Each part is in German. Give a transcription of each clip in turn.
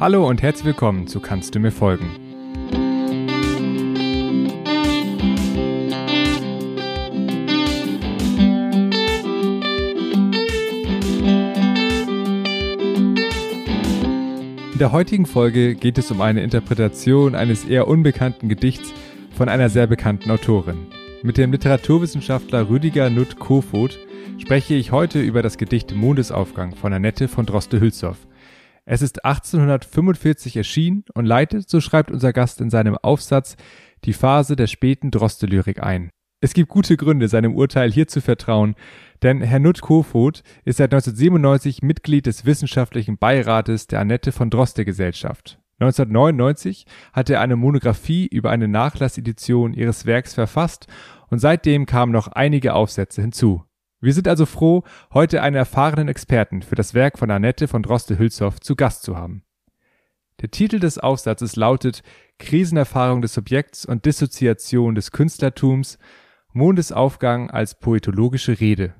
Hallo und herzlich willkommen zu Kannst du mir folgen? In der heutigen Folge geht es um eine Interpretation eines eher unbekannten Gedichts von einer sehr bekannten Autorin. Mit dem Literaturwissenschaftler Rüdiger Nutt Kofod spreche ich heute über das Gedicht Mondesaufgang von Annette von Droste-Hülshoff. Es ist 1845 erschienen und leitet, so schreibt unser Gast in seinem Aufsatz, die Phase der späten Droste-Lyrik ein. Es gibt gute Gründe, seinem Urteil hier zu vertrauen, denn Herr Nutt Kofod ist seit 1997 Mitglied des wissenschaftlichen Beirates der Annette von Droste Gesellschaft. 1999 hat er eine Monographie über eine Nachlassedition ihres Werks verfasst und seitdem kamen noch einige Aufsätze hinzu. Wir sind also froh, heute einen erfahrenen Experten für das Werk von Annette von Droste-Hülshoff zu Gast zu haben. Der Titel des Aufsatzes lautet Krisenerfahrung des Subjekts und Dissoziation des Künstlertums, Mondesaufgang als poetologische Rede.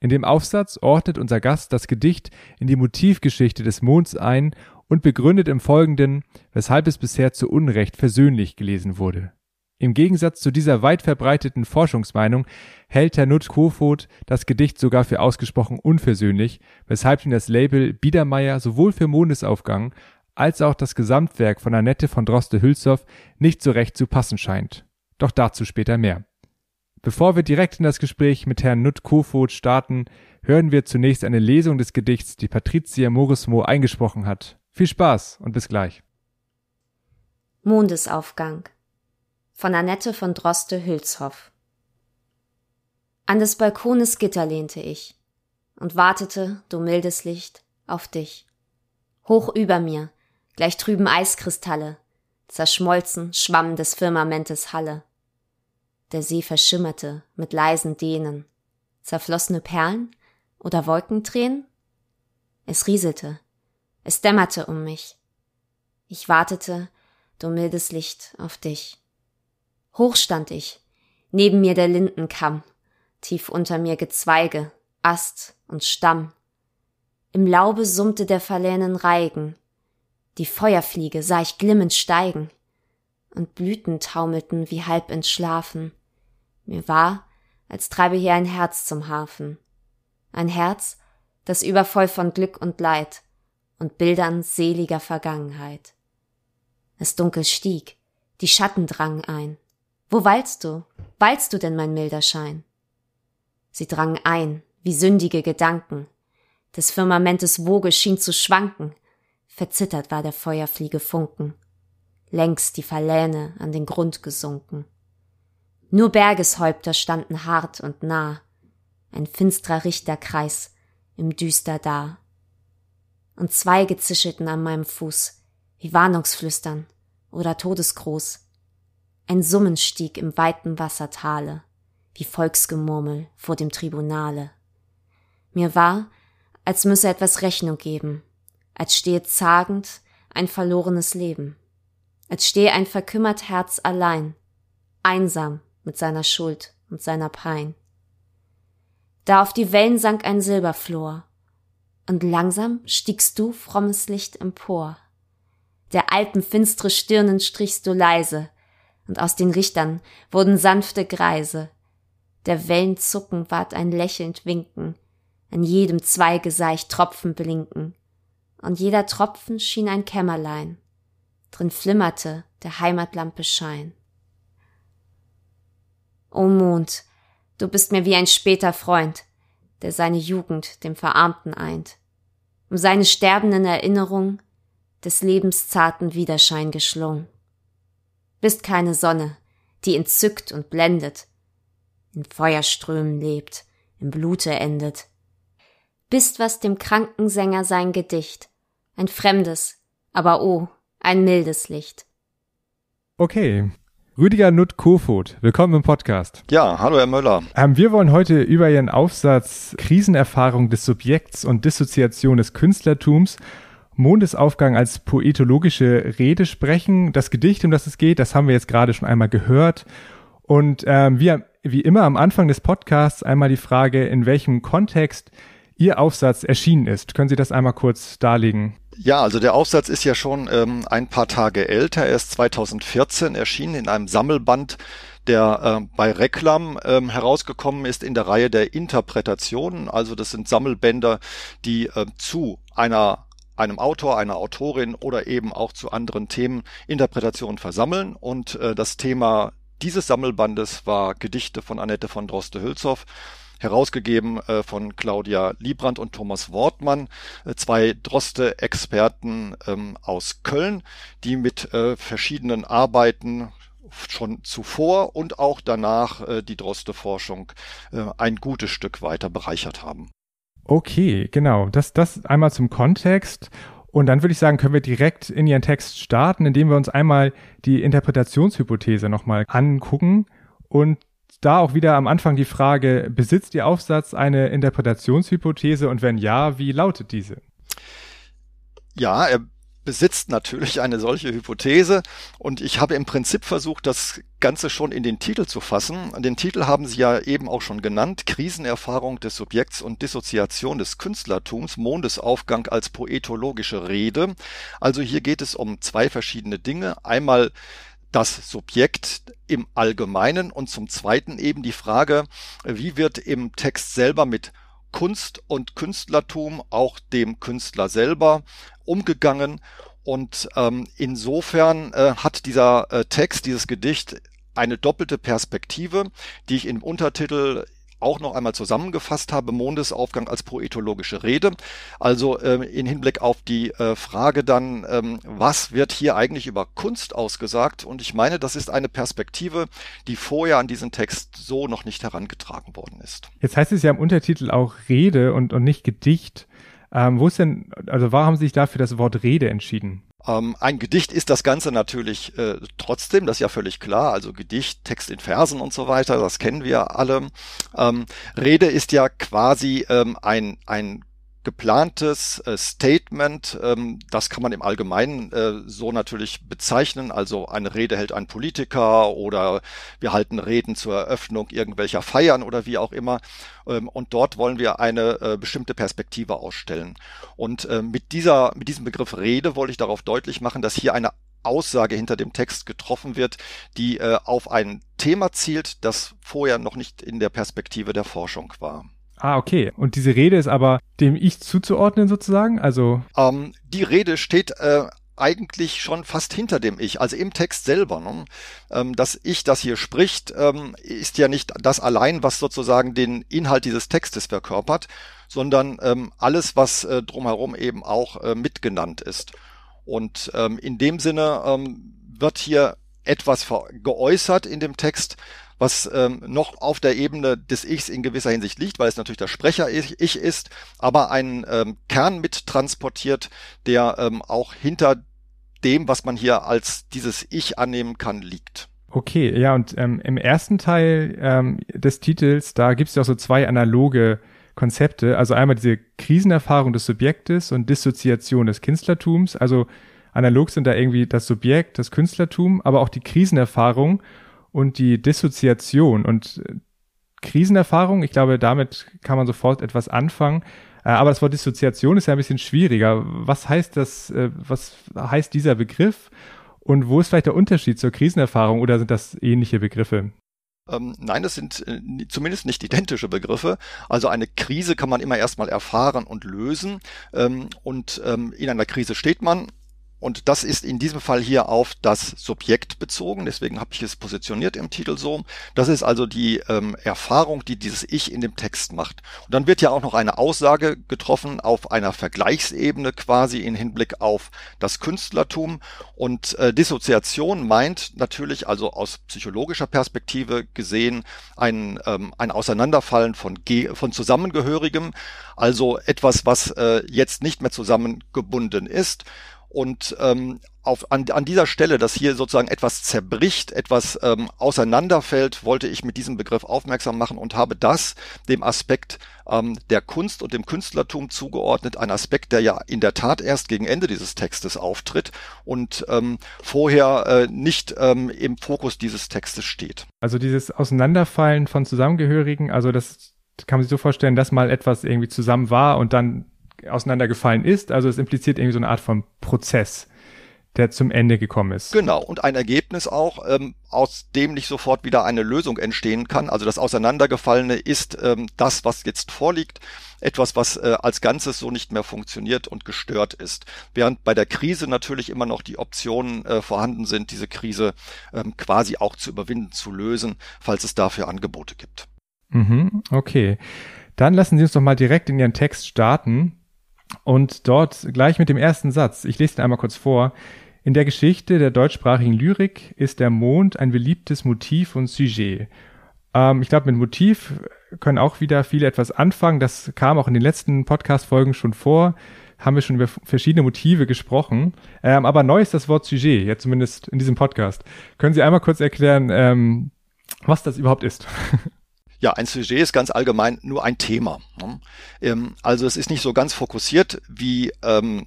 In dem Aufsatz ordnet unser Gast das Gedicht in die Motivgeschichte des Monds ein und begründet im Folgenden, weshalb es bisher zu Unrecht versöhnlich gelesen wurde. Im Gegensatz zu dieser weit verbreiteten Forschungsmeinung hält Herr Nutt Kofod das Gedicht sogar für ausgesprochen unversöhnlich, weshalb ihm das Label Biedermeier sowohl für Mondesaufgang als auch das Gesamtwerk von Annette von Droste-Hülshoff nicht so recht zu passen scheint. Doch dazu später mehr. Bevor wir direkt in das Gespräch mit Herrn Nutt Kofod starten, hören wir zunächst eine Lesung des Gedichts, die Patricia Morismo eingesprochen hat. Viel Spaß und bis gleich. Mondesaufgang von Annette von Droste-Hülshoff. An des Balkones Gitter lehnte ich und wartete, du mildes Licht, auf dich. Hoch über mir, gleich trüben Eiskristalle, zerschmolzen schwamm des Firmamentes Halle. Der See verschimmerte mit leisen Dehnen, zerflossene Perlen oder Wolkentränen? Es rieselte, es dämmerte um mich. Ich wartete, du mildes Licht, auf dich. Hoch stand ich, neben mir der Lindenkamm, tief unter mir Gezweige, Ast und Stamm. Im Laube summte der verlähnen Reigen, die Feuerfliege sah ich glimmend steigen, und Blüten taumelten wie halb entschlafen. Mir war, als treibe hier ein Herz zum Hafen. Ein Herz, das übervoll von Glück und Leid und Bildern seliger Vergangenheit. Es dunkel stieg, die Schatten drangen ein. Wo weilst du? Weilst du denn, mein milder Schein? Sie drangen ein, wie sündige Gedanken. Des Firmamentes Woge schien zu schwanken. Verzittert war der Feuerfliege Funken. Längst die Verlähne an den Grund gesunken. Nur Bergeshäupter standen hart und nah. Ein finstrer Richterkreis im Düster da. Und Zweige zischelten an meinem Fuß, wie Warnungsflüstern oder Todesgruß. Ein Summen stieg im weiten Wassertale, wie Volksgemurmel vor dem Tribunale. Mir war, als müsse etwas Rechnung geben, als stehe zagend ein verlorenes Leben, als stehe ein verkümmert Herz allein, einsam mit seiner Schuld und seiner Pein. Da auf die Wellen sank ein Silberflor, und langsam stiegst du frommes Licht empor. Der Alpen finstre Stirnen strichst du leise, und aus den Richtern wurden sanfte Greise. Der Wellen zucken ward ein lächelnd Winken, an jedem Zweige sah ich Tropfen blinken, und jeder Tropfen schien ein Kämmerlein, drin flimmerte der Heimatlampe Schein. O Mond, du bist mir wie ein später Freund, der seine Jugend dem Verarmten eint, um seine sterbenden Erinnerung des Lebens zarten Widerschein geschlungen bist keine Sonne, die entzückt und blendet, in Feuerströmen lebt, im Blute endet. Bist was dem kranken Sänger sein Gedicht, ein fremdes, aber oh, ein mildes Licht. Okay. Rüdiger Nutt Kofod, willkommen im Podcast. Ja, hallo Herr Möller. Ähm, wir wollen heute über Ihren Aufsatz Krisenerfahrung des Subjekts und Dissoziation des Künstlertums Mondesaufgang als poetologische Rede sprechen. Das Gedicht, um das es geht, das haben wir jetzt gerade schon einmal gehört. Und ähm, wie, wie immer am Anfang des Podcasts einmal die Frage, in welchem Kontext Ihr Aufsatz erschienen ist. Können Sie das einmal kurz darlegen? Ja, also der Aufsatz ist ja schon ähm, ein paar Tage älter. Er ist 2014 erschienen in einem Sammelband, der äh, bei Reklam ähm, herausgekommen ist in der Reihe der Interpretationen. Also das sind Sammelbänder, die äh, zu einer einem Autor, einer Autorin oder eben auch zu anderen Themen Interpretationen versammeln. Und äh, das Thema dieses Sammelbandes war Gedichte von Annette von Droste-Hülshoff herausgegeben äh, von Claudia Liebrand und Thomas Wortmann, äh, zwei Droste-Experten ähm, aus Köln, die mit äh, verschiedenen Arbeiten schon zuvor und auch danach äh, die Droste-Forschung äh, ein gutes Stück weiter bereichert haben. Okay, genau. Das, das einmal zum Kontext. Und dann würde ich sagen, können wir direkt in Ihren Text starten, indem wir uns einmal die Interpretationshypothese nochmal angucken und da auch wieder am Anfang die Frage, besitzt Ihr Aufsatz eine Interpretationshypothese und wenn ja, wie lautet diese? Ja, er besitzt natürlich eine solche Hypothese und ich habe im Prinzip versucht, das Ganze schon in den Titel zu fassen. Den Titel haben Sie ja eben auch schon genannt, Krisenerfahrung des Subjekts und Dissoziation des Künstlertums, Mondesaufgang als poetologische Rede. Also hier geht es um zwei verschiedene Dinge. Einmal das Subjekt im Allgemeinen und zum Zweiten eben die Frage, wie wird im Text selber mit Kunst und Künstlertum, auch dem Künstler selber umgegangen. Und ähm, insofern äh, hat dieser äh, Text, dieses Gedicht eine doppelte Perspektive, die ich im Untertitel auch noch einmal zusammengefasst habe, Mondesaufgang als poetologische Rede. Also äh, in Hinblick auf die äh, Frage dann, ähm, was wird hier eigentlich über Kunst ausgesagt? Und ich meine, das ist eine Perspektive, die vorher an diesen Text so noch nicht herangetragen worden ist. Jetzt heißt es ja im Untertitel auch Rede und, und nicht Gedicht. Ähm, wo ist denn, also warum haben Sie sich dafür das Wort Rede entschieden? Ähm, ein Gedicht ist das Ganze natürlich äh, trotzdem, das ist ja völlig klar. Also Gedicht, Text in Versen und so weiter, das kennen wir alle. Ähm, Rede ist ja quasi ähm, ein, ein geplantes äh, Statement, ähm, das kann man im Allgemeinen äh, so natürlich bezeichnen. Also eine Rede hält ein Politiker oder wir halten Reden zur Eröffnung irgendwelcher Feiern oder wie auch immer. Ähm, und dort wollen wir eine äh, bestimmte Perspektive ausstellen. Und mit dieser, mit diesem Begriff Rede wollte ich darauf deutlich machen, dass hier eine Aussage hinter dem Text getroffen wird, die auf ein Thema zielt, das vorher noch nicht in der Perspektive der Forschung war. Ah, okay. Und diese Rede ist aber dem Ich zuzuordnen sozusagen? Also. Ähm, die Rede steht äh, eigentlich schon fast hinter dem Ich, also im Text selber. Ne? Ähm, das Ich, das hier spricht, ähm, ist ja nicht das allein, was sozusagen den Inhalt dieses Textes verkörpert, sondern ähm, alles, was äh, drumherum eben auch äh, mitgenannt ist. Und ähm, in dem Sinne ähm, wird hier etwas geäußert in dem Text, was ähm, noch auf der Ebene des Ichs in gewisser Hinsicht liegt, weil es natürlich der Sprecher-Ich ist, aber einen ähm, Kern mittransportiert, der ähm, auch hinter dem, was man hier als dieses Ich annehmen kann, liegt. Okay, ja, und ähm, im ersten Teil ähm, des Titels, da gibt es ja auch so zwei analoge Konzepte. Also einmal diese Krisenerfahrung des Subjektes und Dissoziation des Künstlertums. Also analog sind da irgendwie das Subjekt, das Künstlertum, aber auch die Krisenerfahrung und die Dissoziation und äh, Krisenerfahrung. Ich glaube, damit kann man sofort etwas anfangen. Äh, aber das Wort Dissoziation ist ja ein bisschen schwieriger. Was heißt das, äh, was heißt dieser Begriff? Und wo ist vielleicht der Unterschied zur Krisenerfahrung oder sind das ähnliche Begriffe? Ähm, nein, das sind zumindest nicht identische Begriffe. Also eine Krise kann man immer erstmal erfahren und lösen. Ähm, und ähm, in einer Krise steht man und das ist in diesem Fall hier auf das Subjekt bezogen, deswegen habe ich es positioniert im Titel so. Das ist also die ähm, Erfahrung, die dieses Ich in dem Text macht. Und dann wird ja auch noch eine Aussage getroffen auf einer Vergleichsebene quasi in Hinblick auf das Künstlertum. Und äh, Dissoziation meint natürlich also aus psychologischer Perspektive gesehen ein, ähm, ein Auseinanderfallen von, Ge von Zusammengehörigem, also etwas, was äh, jetzt nicht mehr zusammengebunden ist und ähm, auf, an, an dieser Stelle, dass hier sozusagen etwas zerbricht, etwas ähm, auseinanderfällt, wollte ich mit diesem Begriff aufmerksam machen und habe das dem Aspekt ähm, der Kunst und dem Künstlertum zugeordnet, ein Aspekt, der ja in der Tat erst gegen Ende dieses Textes auftritt und ähm, vorher äh, nicht ähm, im Fokus dieses Textes steht. Also dieses Auseinanderfallen von Zusammengehörigen, also das kann man sich so vorstellen, dass mal etwas irgendwie zusammen war und dann auseinandergefallen ist. Also es impliziert irgendwie so eine Art von Prozess der zum Ende gekommen ist. Genau, und ein Ergebnis auch, ähm, aus dem nicht sofort wieder eine Lösung entstehen kann. Also das Auseinandergefallene ist ähm, das, was jetzt vorliegt, etwas, was äh, als Ganzes so nicht mehr funktioniert und gestört ist. Während bei der Krise natürlich immer noch die Optionen äh, vorhanden sind, diese Krise ähm, quasi auch zu überwinden, zu lösen, falls es dafür Angebote gibt. Mhm, okay. Dann lassen Sie uns doch mal direkt in Ihren Text starten. Und dort gleich mit dem ersten Satz, ich lese den einmal kurz vor. In der Geschichte der deutschsprachigen Lyrik ist der Mond ein beliebtes Motiv und Sujet. Ähm, ich glaube, mit Motiv können auch wieder viele etwas anfangen. Das kam auch in den letzten Podcast-Folgen schon vor. Haben wir schon über verschiedene Motive gesprochen. Ähm, aber neu ist das Wort Sujet, jetzt zumindest in diesem Podcast. Können Sie einmal kurz erklären, ähm, was das überhaupt ist? Ja, ein Sujet ist ganz allgemein nur ein Thema. Ne? Ähm, also es ist nicht so ganz fokussiert wie ähm,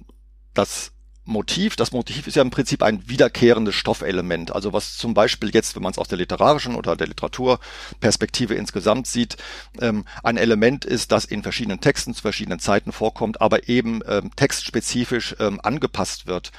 das Motiv. Das Motiv ist ja im Prinzip ein wiederkehrendes Stoffelement. Also was zum Beispiel jetzt, wenn man es aus der literarischen oder der Literaturperspektive insgesamt sieht, ähm, ein Element ist, das in verschiedenen Texten zu verschiedenen Zeiten vorkommt, aber eben textspezifisch angepasst wird.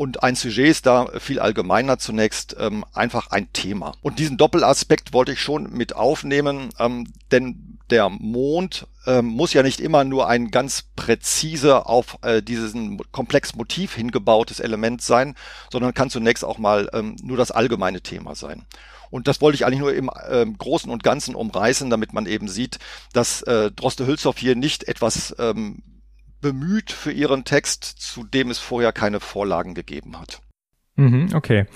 Und ein Sujet ist da viel allgemeiner zunächst ähm, einfach ein Thema. Und diesen Doppelaspekt wollte ich schon mit aufnehmen, ähm, denn der Mond ähm, muss ja nicht immer nur ein ganz präzise auf äh, diesen komplex Motiv hingebautes Element sein, sondern kann zunächst auch mal ähm, nur das allgemeine Thema sein. Und das wollte ich eigentlich nur im äh, Großen und Ganzen umreißen, damit man eben sieht, dass äh, Droste Hülshoff hier nicht etwas ähm, bemüht für ihren Text, zu dem es vorher keine Vorlagen gegeben hat. Mhm, okay.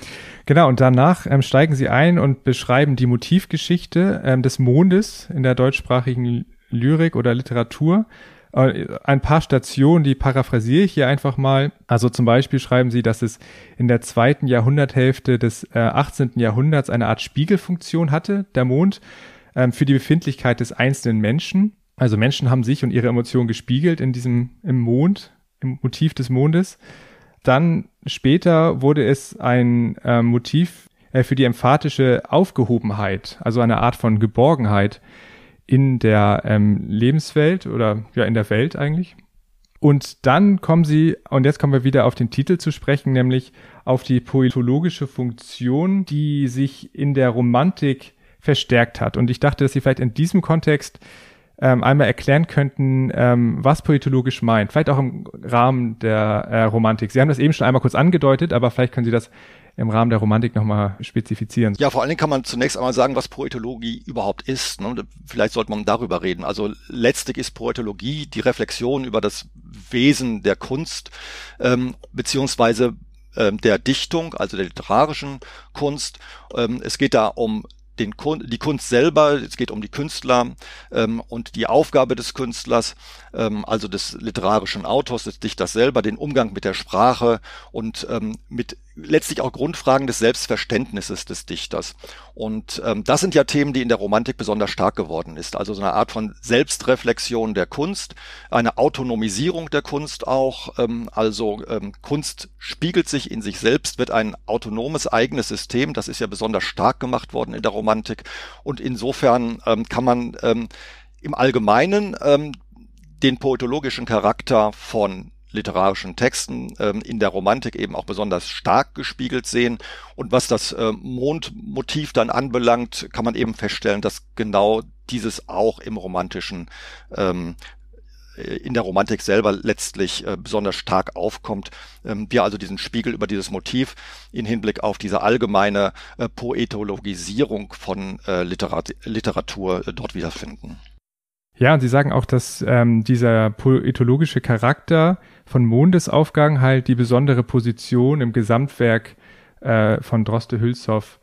Genau, und danach ähm, steigen Sie ein und beschreiben die Motivgeschichte ähm, des Mondes in der deutschsprachigen Lyrik oder Literatur. Äh, ein paar Stationen, die paraphrasiere ich hier einfach mal. Also zum Beispiel schreiben Sie, dass es in der zweiten Jahrhunderthälfte des äh, 18. Jahrhunderts eine Art Spiegelfunktion hatte, der Mond, ähm, für die Befindlichkeit des einzelnen Menschen. Also Menschen haben sich und ihre Emotionen gespiegelt in diesem, im Mond, im Motiv des Mondes. Dann später wurde es ein äh, Motiv äh, für die emphatische Aufgehobenheit, also eine Art von Geborgenheit in der ähm, Lebenswelt oder ja in der Welt eigentlich. Und dann kommen sie, und jetzt kommen wir wieder auf den Titel zu sprechen, nämlich auf die poetologische Funktion, die sich in der Romantik verstärkt hat. Und ich dachte, dass sie vielleicht in diesem Kontext ähm, einmal erklären könnten, ähm, was poetologisch meint. Vielleicht auch im Rahmen der äh, Romantik. Sie haben das eben schon einmal kurz angedeutet, aber vielleicht können Sie das im Rahmen der Romantik nochmal spezifizieren. Ja, vor allen Dingen kann man zunächst einmal sagen, was Poetologie überhaupt ist. Ne? Vielleicht sollte man darüber reden. Also letztlich ist Poetologie die Reflexion über das Wesen der Kunst, ähm, beziehungsweise ähm, der Dichtung, also der literarischen Kunst. Ähm, es geht da um den die Kunst selber, es geht um die Künstler ähm, und die Aufgabe des Künstlers, ähm, also des literarischen Autors, des Dichters selber, den Umgang mit der Sprache und ähm, mit letztlich auch Grundfragen des Selbstverständnisses des Dichters. Und ähm, das sind ja Themen, die in der Romantik besonders stark geworden ist. Also so eine Art von Selbstreflexion der Kunst, eine Autonomisierung der Kunst auch. Ähm, also ähm, Kunst spiegelt sich in sich selbst, wird ein autonomes eigenes System. Das ist ja besonders stark gemacht worden in der Romantik. Und insofern ähm, kann man ähm, im Allgemeinen ähm, den poetologischen Charakter von literarischen Texten ähm, in der Romantik eben auch besonders stark gespiegelt sehen. Und was das äh, Mondmotiv dann anbelangt, kann man eben feststellen, dass genau dieses auch im romantischen ähm, äh, in der Romantik selber letztlich äh, besonders stark aufkommt. Ähm, wir also diesen Spiegel über dieses Motiv in Hinblick auf diese allgemeine äh, Poetologisierung von äh, Literat Literatur äh, dort wiederfinden. Ja, und Sie sagen auch, dass ähm, dieser poetologische Charakter von Mondesaufgang halt die besondere Position im Gesamtwerk äh, von Droste Hülshoff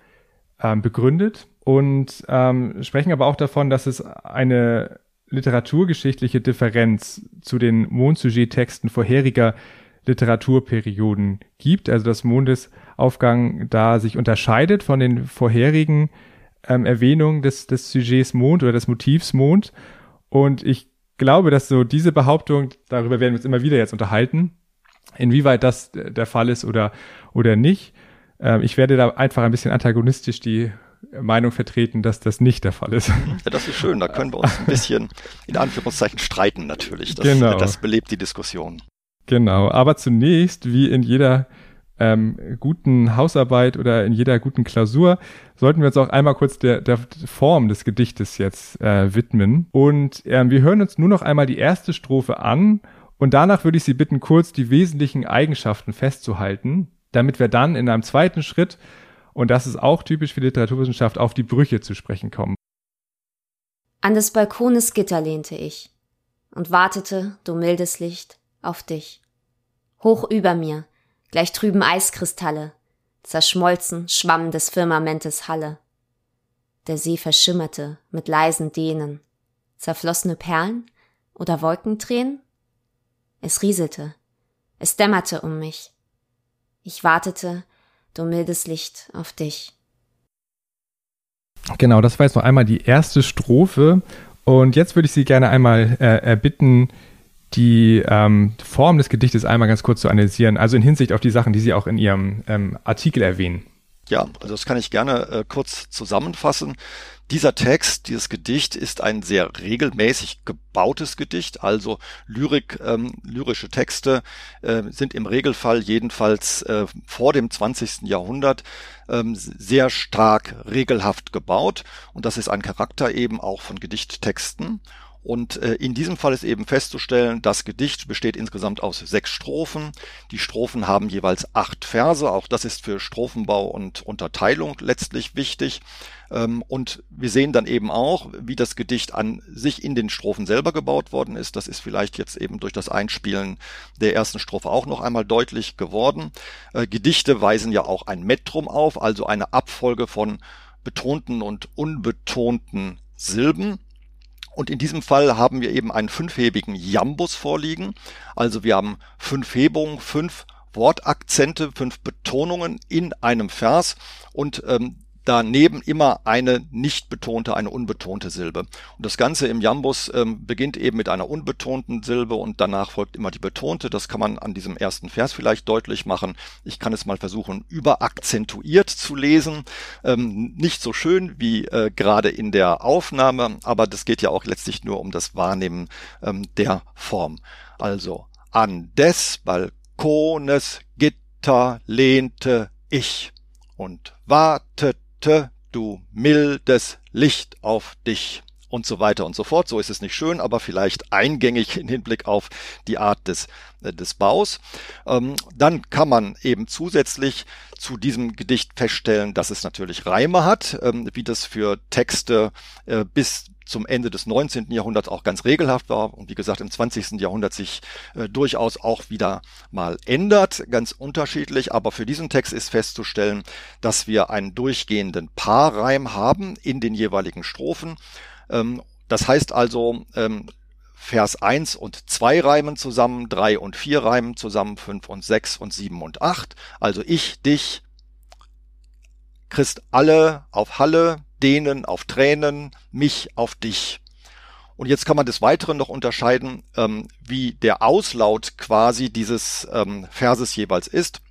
ähm, begründet. Und ähm, sprechen aber auch davon, dass es eine literaturgeschichtliche Differenz zu den Mondsujet-Texten vorheriger Literaturperioden gibt, also dass Mondesaufgang da sich unterscheidet von den vorherigen ähm, Erwähnungen des, des Sujets Mond oder des Motivs Mond und ich glaube, dass so diese Behauptung, darüber werden wir uns immer wieder jetzt unterhalten, inwieweit das der Fall ist oder, oder nicht. Ähm, ich werde da einfach ein bisschen antagonistisch die Meinung vertreten, dass das nicht der Fall ist. Ja, das ist schön. Da können wir uns ein bisschen in Anführungszeichen streiten natürlich. Das, genau. das belebt die Diskussion. Genau. Aber zunächst, wie in jeder ähm, guten Hausarbeit oder in jeder guten Klausur sollten wir uns auch einmal kurz der, der Form des Gedichtes jetzt äh, widmen. Und ähm, wir hören uns nur noch einmal die erste Strophe an und danach würde ich Sie bitten, kurz die wesentlichen Eigenschaften festzuhalten, damit wir dann in einem zweiten Schritt, und das ist auch typisch für Literaturwissenschaft, auf die Brüche zu sprechen kommen. An des Balkones Gitter lehnte ich und wartete, du mildes Licht, auf dich. Hoch über mir, gleich trüben Eiskristalle, zerschmolzen schwamm des Firmamentes Halle. Der See verschimmerte mit leisen Dehnen, zerflossene Perlen oder Wolkentränen? Es rieselte. Es dämmerte um mich. Ich wartete, du mildes Licht, auf dich. Genau, das war jetzt noch einmal die erste Strophe. Und jetzt würde ich Sie gerne einmal äh, erbitten, die ähm, Form des Gedichtes einmal ganz kurz zu analysieren, also in Hinsicht auf die Sachen, die Sie auch in Ihrem ähm, Artikel erwähnen. Ja, also das kann ich gerne äh, kurz zusammenfassen. Dieser Text, dieses Gedicht ist ein sehr regelmäßig gebautes Gedicht, also Lyrik, ähm, lyrische Texte äh, sind im Regelfall jedenfalls äh, vor dem 20. Jahrhundert ähm, sehr stark regelhaft gebaut und das ist ein Charakter eben auch von Gedichttexten. Und äh, in diesem Fall ist eben festzustellen, das Gedicht besteht insgesamt aus sechs Strophen. Die Strophen haben jeweils acht Verse. Auch das ist für Strophenbau und Unterteilung letztlich wichtig. Ähm, und wir sehen dann eben auch, wie das Gedicht an sich in den Strophen selber gebaut worden ist. Das ist vielleicht jetzt eben durch das Einspielen der ersten Strophe auch noch einmal deutlich geworden. Äh, Gedichte weisen ja auch ein Metrum auf, also eine Abfolge von betonten und unbetonten Silben. Und in diesem Fall haben wir eben einen fünfhebigen Jambus vorliegen. Also wir haben fünf Hebungen, fünf Wortakzente, fünf Betonungen in einem Vers und ähm, daneben immer eine nicht betonte, eine unbetonte Silbe. Und das Ganze im Jambus ähm, beginnt eben mit einer unbetonten Silbe und danach folgt immer die betonte. Das kann man an diesem ersten Vers vielleicht deutlich machen. Ich kann es mal versuchen, überakzentuiert zu lesen. Ähm, nicht so schön wie äh, gerade in der Aufnahme, aber das geht ja auch letztlich nur um das Wahrnehmen ähm, der Form. Also an des Balkones Gitter lehnte ich und wartete du mildes Licht auf dich und so weiter und so fort. So ist es nicht schön, aber vielleicht eingängig im Hinblick auf die Art des, äh, des Baus. Ähm, dann kann man eben zusätzlich zu diesem Gedicht feststellen, dass es natürlich Reime hat, ähm, wie das für Texte äh, bis zum Ende des 19. Jahrhunderts auch ganz regelhaft war und wie gesagt im 20. Jahrhundert sich äh, durchaus auch wieder mal ändert, ganz unterschiedlich. Aber für diesen Text ist festzustellen, dass wir einen durchgehenden Paarreim haben in den jeweiligen Strophen. Ähm, das heißt also, ähm, Vers 1 und 2 reimen zusammen, 3 und 4 reimen zusammen, 5 und 6 und 7 und 8. Also ich, dich, Christ alle auf Halle, denen auf Tränen, mich auf dich. Und jetzt kann man des Weiteren noch unterscheiden, ähm, wie der Auslaut quasi dieses ähm, Verses jeweils ist.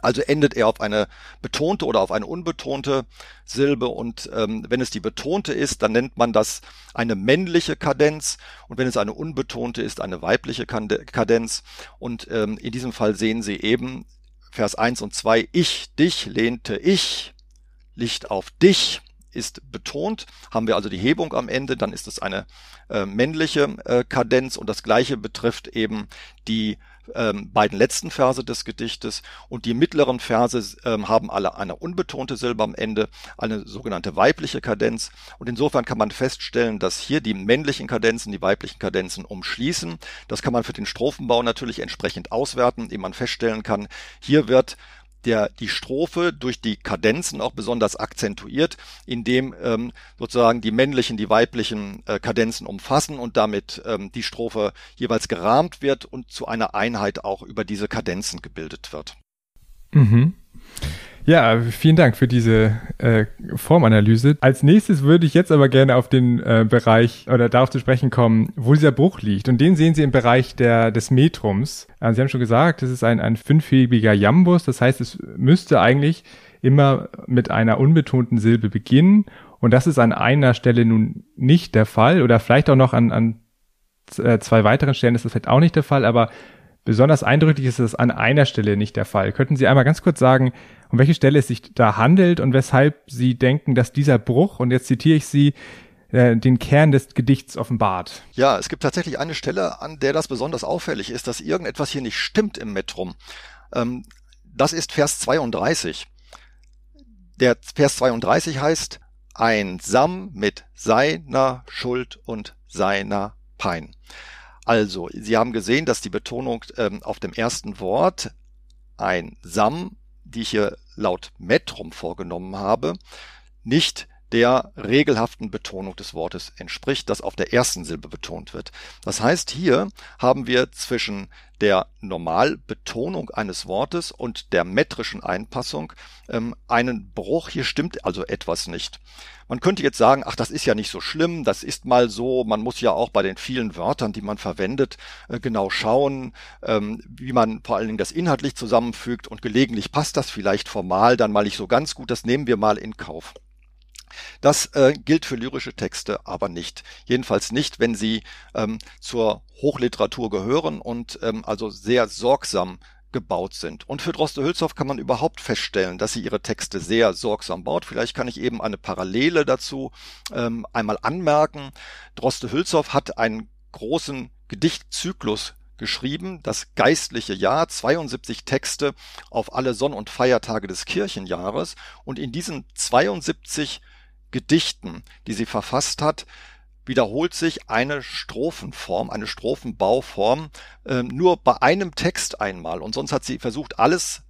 Also endet er auf eine betonte oder auf eine unbetonte Silbe und ähm, wenn es die betonte ist, dann nennt man das eine männliche Kadenz und wenn es eine unbetonte ist, eine weibliche Kadenz. Und ähm, in diesem Fall sehen Sie eben Vers 1 und 2, ich, dich lehnte ich, Licht auf dich ist betont. Haben wir also die Hebung am Ende, dann ist es eine äh, männliche äh, Kadenz und das gleiche betrifft eben die ähm, beiden letzten Verse des Gedichtes und die mittleren Verse ähm, haben alle eine unbetonte Silbe am Ende, eine sogenannte weibliche Kadenz und insofern kann man feststellen, dass hier die männlichen Kadenzen die weiblichen Kadenzen umschließen. Das kann man für den Strophenbau natürlich entsprechend auswerten, indem man feststellen kann, hier wird der die Strophe durch die Kadenzen auch besonders akzentuiert, indem ähm, sozusagen die männlichen, die weiblichen äh, Kadenzen umfassen und damit ähm, die Strophe jeweils gerahmt wird und zu einer Einheit auch über diese Kadenzen gebildet wird. Mhm. Ja, vielen Dank für diese äh, Formanalyse. Als nächstes würde ich jetzt aber gerne auf den äh, Bereich oder darauf zu sprechen kommen, wo dieser Bruch liegt. Und den sehen Sie im Bereich der, des Metrums. Also Sie haben schon gesagt, das ist ein, ein fünfhebiger Jambus. Das heißt, es müsste eigentlich immer mit einer unbetonten Silbe beginnen. Und das ist an einer Stelle nun nicht der Fall oder vielleicht auch noch an, an äh, zwei weiteren Stellen ist das vielleicht auch nicht der Fall, aber besonders eindrücklich ist es an einer Stelle nicht der Fall. Könnten Sie einmal ganz kurz sagen, um welche Stelle es sich da handelt und weshalb Sie denken, dass dieser Bruch, und jetzt zitiere ich Sie, äh, den Kern des Gedichts offenbart. Ja, es gibt tatsächlich eine Stelle, an der das besonders auffällig ist, dass irgendetwas hier nicht stimmt im Metrum. Ähm, das ist Vers 32. Der Vers 32 heißt, einsam mit seiner Schuld und seiner Pein. Also, Sie haben gesehen, dass die Betonung ähm, auf dem ersten Wort einsam, die ich hier laut Metrum vorgenommen habe, nicht der regelhaften Betonung des Wortes entspricht, das auf der ersten Silbe betont wird. Das heißt, hier haben wir zwischen der Normalbetonung eines Wortes und der metrischen Einpassung ähm, einen Bruch. Hier stimmt also etwas nicht. Man könnte jetzt sagen, ach, das ist ja nicht so schlimm, das ist mal so, man muss ja auch bei den vielen Wörtern, die man verwendet, äh, genau schauen, ähm, wie man vor allen Dingen das inhaltlich zusammenfügt und gelegentlich passt das vielleicht formal dann mal nicht so ganz gut, das nehmen wir mal in Kauf. Das äh, gilt für lyrische Texte aber nicht. Jedenfalls nicht, wenn sie ähm, zur Hochliteratur gehören und ähm, also sehr sorgsam gebaut sind. Und für Droste-Hülshoff kann man überhaupt feststellen, dass sie ihre Texte sehr sorgsam baut. Vielleicht kann ich eben eine Parallele dazu ähm, einmal anmerken. Droste-Hülshoff hat einen großen Gedichtzyklus geschrieben, das geistliche Jahr, 72 Texte auf alle Sonn- und Feiertage des Kirchenjahres. Und in diesen 72 Gedichten, die sie verfasst hat, wiederholt sich eine Strophenform, eine Strophenbauform äh, nur bei einem Text einmal. Und sonst hat sie versucht, alles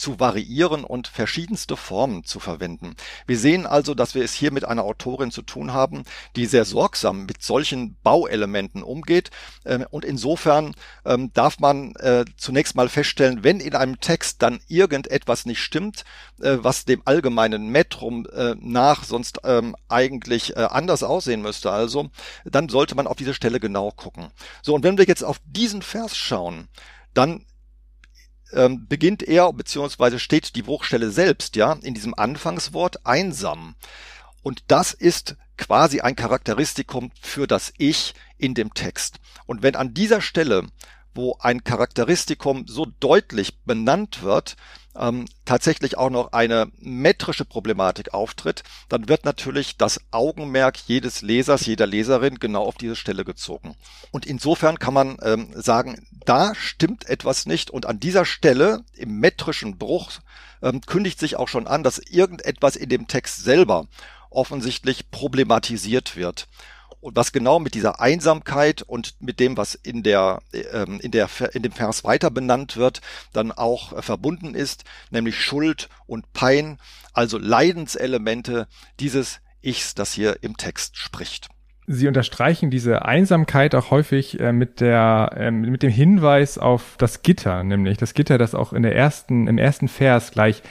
zu variieren und verschiedenste Formen zu verwenden. Wir sehen also, dass wir es hier mit einer Autorin zu tun haben, die sehr sorgsam mit solchen Bauelementen umgeht. Ähm, und insofern ähm, darf man äh, zunächst mal feststellen, wenn in einem Text dann irgendetwas nicht stimmt, äh, was dem allgemeinen Metrum äh, nach sonst ähm, eigentlich anders aussehen müsste, also, dann sollte man auf diese Stelle genau gucken. So, und wenn wir jetzt auf diesen Vers schauen, dann ähm, beginnt er, beziehungsweise steht die Bruchstelle selbst, ja, in diesem Anfangswort einsam. Und das ist quasi ein Charakteristikum für das Ich in dem Text. Und wenn an dieser Stelle, wo ein Charakteristikum so deutlich benannt wird, ähm, tatsächlich auch noch eine metrische Problematik auftritt, dann wird natürlich das Augenmerk jedes Lesers, jeder Leserin genau auf diese Stelle gezogen. Und insofern kann man ähm, sagen, da stimmt etwas nicht und an dieser Stelle im metrischen Bruch ähm, kündigt sich auch schon an, dass irgendetwas in dem Text selber offensichtlich problematisiert wird. Und was genau mit dieser Einsamkeit und mit dem, was in der, ähm, in der, in dem Vers weiter benannt wird, dann auch äh, verbunden ist, nämlich Schuld und Pein, also Leidenselemente dieses Ichs, das hier im Text spricht. Sie unterstreichen diese Einsamkeit auch häufig äh, mit der äh, mit dem Hinweis auf das Gitter, nämlich das Gitter, das auch in der ersten im ersten Vers gleich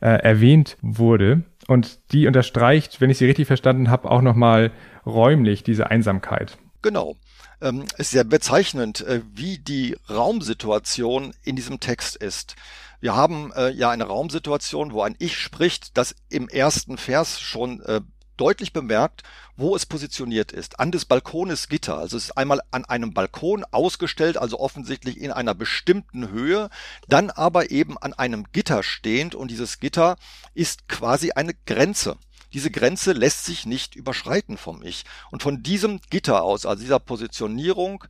äh, erwähnt wurde und die unterstreicht, wenn ich sie richtig verstanden habe, auch nochmal räumlich diese Einsamkeit. Genau. Ähm, es ist sehr bezeichnend, äh, wie die Raumsituation in diesem Text ist. Wir haben äh, ja eine Raumsituation, wo ein Ich spricht, das im ersten Vers schon äh, deutlich bemerkt, wo es positioniert ist. An des Balkones Gitter. Also es ist einmal an einem Balkon ausgestellt, also offensichtlich in einer bestimmten Höhe, dann aber eben an einem Gitter stehend und dieses Gitter ist quasi eine Grenze. Diese Grenze lässt sich nicht überschreiten vom Ich. Und von diesem Gitter aus, also dieser Positionierung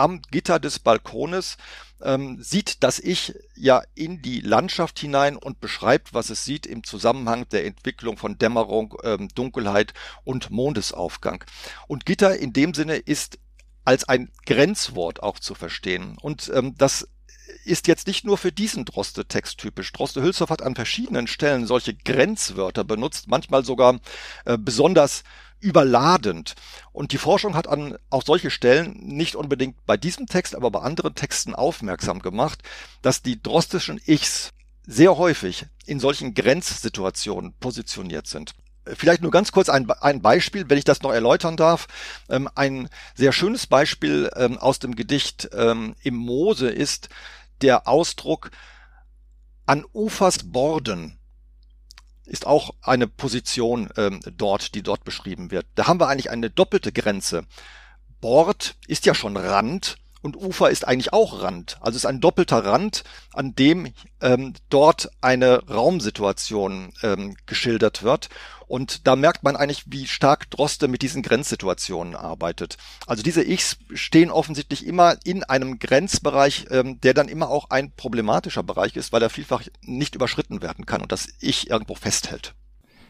am Gitter des Balkones ähm, sieht das Ich ja in die Landschaft hinein und beschreibt, was es sieht im Zusammenhang der Entwicklung von Dämmerung, ähm, Dunkelheit und Mondesaufgang. Und Gitter in dem Sinne ist als ein Grenzwort auch zu verstehen. Und ähm, das ist jetzt nicht nur für diesen Droste-Text typisch. Droste-Hülshoff hat an verschiedenen Stellen solche Grenzwörter benutzt, manchmal sogar äh, besonders überladend. Und die Forschung hat an auch solche Stellen nicht unbedingt bei diesem Text, aber bei anderen Texten aufmerksam gemacht, dass die drostischen Ichs sehr häufig in solchen Grenzsituationen positioniert sind. Vielleicht nur ganz kurz ein, ein Beispiel, wenn ich das noch erläutern darf. Ähm, ein sehr schönes Beispiel ähm, aus dem Gedicht ähm, im Mose ist der Ausdruck an Ufers Borden. Ist auch eine Position ähm, dort, die dort beschrieben wird. Da haben wir eigentlich eine doppelte Grenze. Bord ist ja schon Rand und Ufer ist eigentlich auch Rand. Also es ist ein doppelter Rand, an dem ähm, dort eine Raumsituation ähm, geschildert wird. Und da merkt man eigentlich, wie stark Droste mit diesen Grenzsituationen arbeitet. Also diese Ichs stehen offensichtlich immer in einem Grenzbereich, ähm, der dann immer auch ein problematischer Bereich ist, weil er vielfach nicht überschritten werden kann und das Ich irgendwo festhält.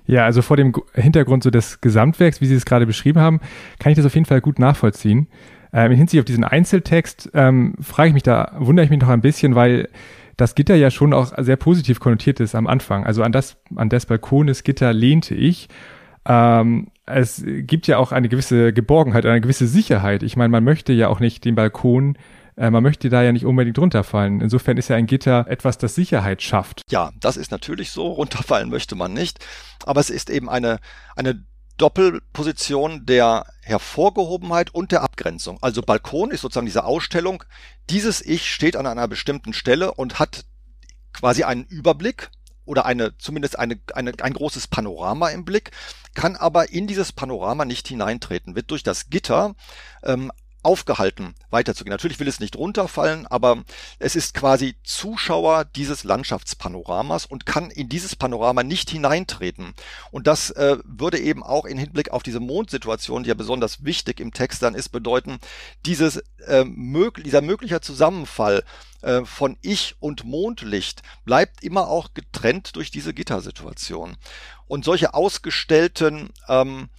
Ja, also vor dem Hintergrund so des Gesamtwerks, wie Sie es gerade beschrieben haben, kann ich das auf jeden Fall gut nachvollziehen. Ähm, in Hinsicht auf diesen Einzeltext ähm, frage ich mich da, wundere ich mich noch ein bisschen, weil das Gitter ja schon auch sehr positiv konnotiert ist am Anfang. Also an das, an das Balkones Gitter lehnte ich. Ähm, es gibt ja auch eine gewisse Geborgenheit, eine gewisse Sicherheit. Ich meine, man möchte ja auch nicht den Balkon äh, man möchte da ja nicht unbedingt runterfallen. Insofern ist ja ein Gitter etwas, das Sicherheit schafft. Ja, das ist natürlich so. Runterfallen möchte man nicht. Aber es ist eben eine, eine Doppelposition der Hervorgehobenheit und der Abgrenzung. Also Balkon ist sozusagen diese Ausstellung. Dieses Ich steht an einer bestimmten Stelle und hat quasi einen Überblick oder eine, zumindest eine, eine, ein großes Panorama im Blick, kann aber in dieses Panorama nicht hineintreten, wird durch das Gitter ähm, aufgehalten, weiterzugehen. Natürlich will es nicht runterfallen, aber es ist quasi Zuschauer dieses Landschaftspanoramas und kann in dieses Panorama nicht hineintreten. Und das äh, würde eben auch in Hinblick auf diese Mondsituation, die ja besonders wichtig im Text dann ist, bedeuten, dieses, äh, mög dieser möglicher Zusammenfall äh, von Ich und Mondlicht bleibt immer auch getrennt durch diese Gittersituation. Und solche ausgestellten ähm,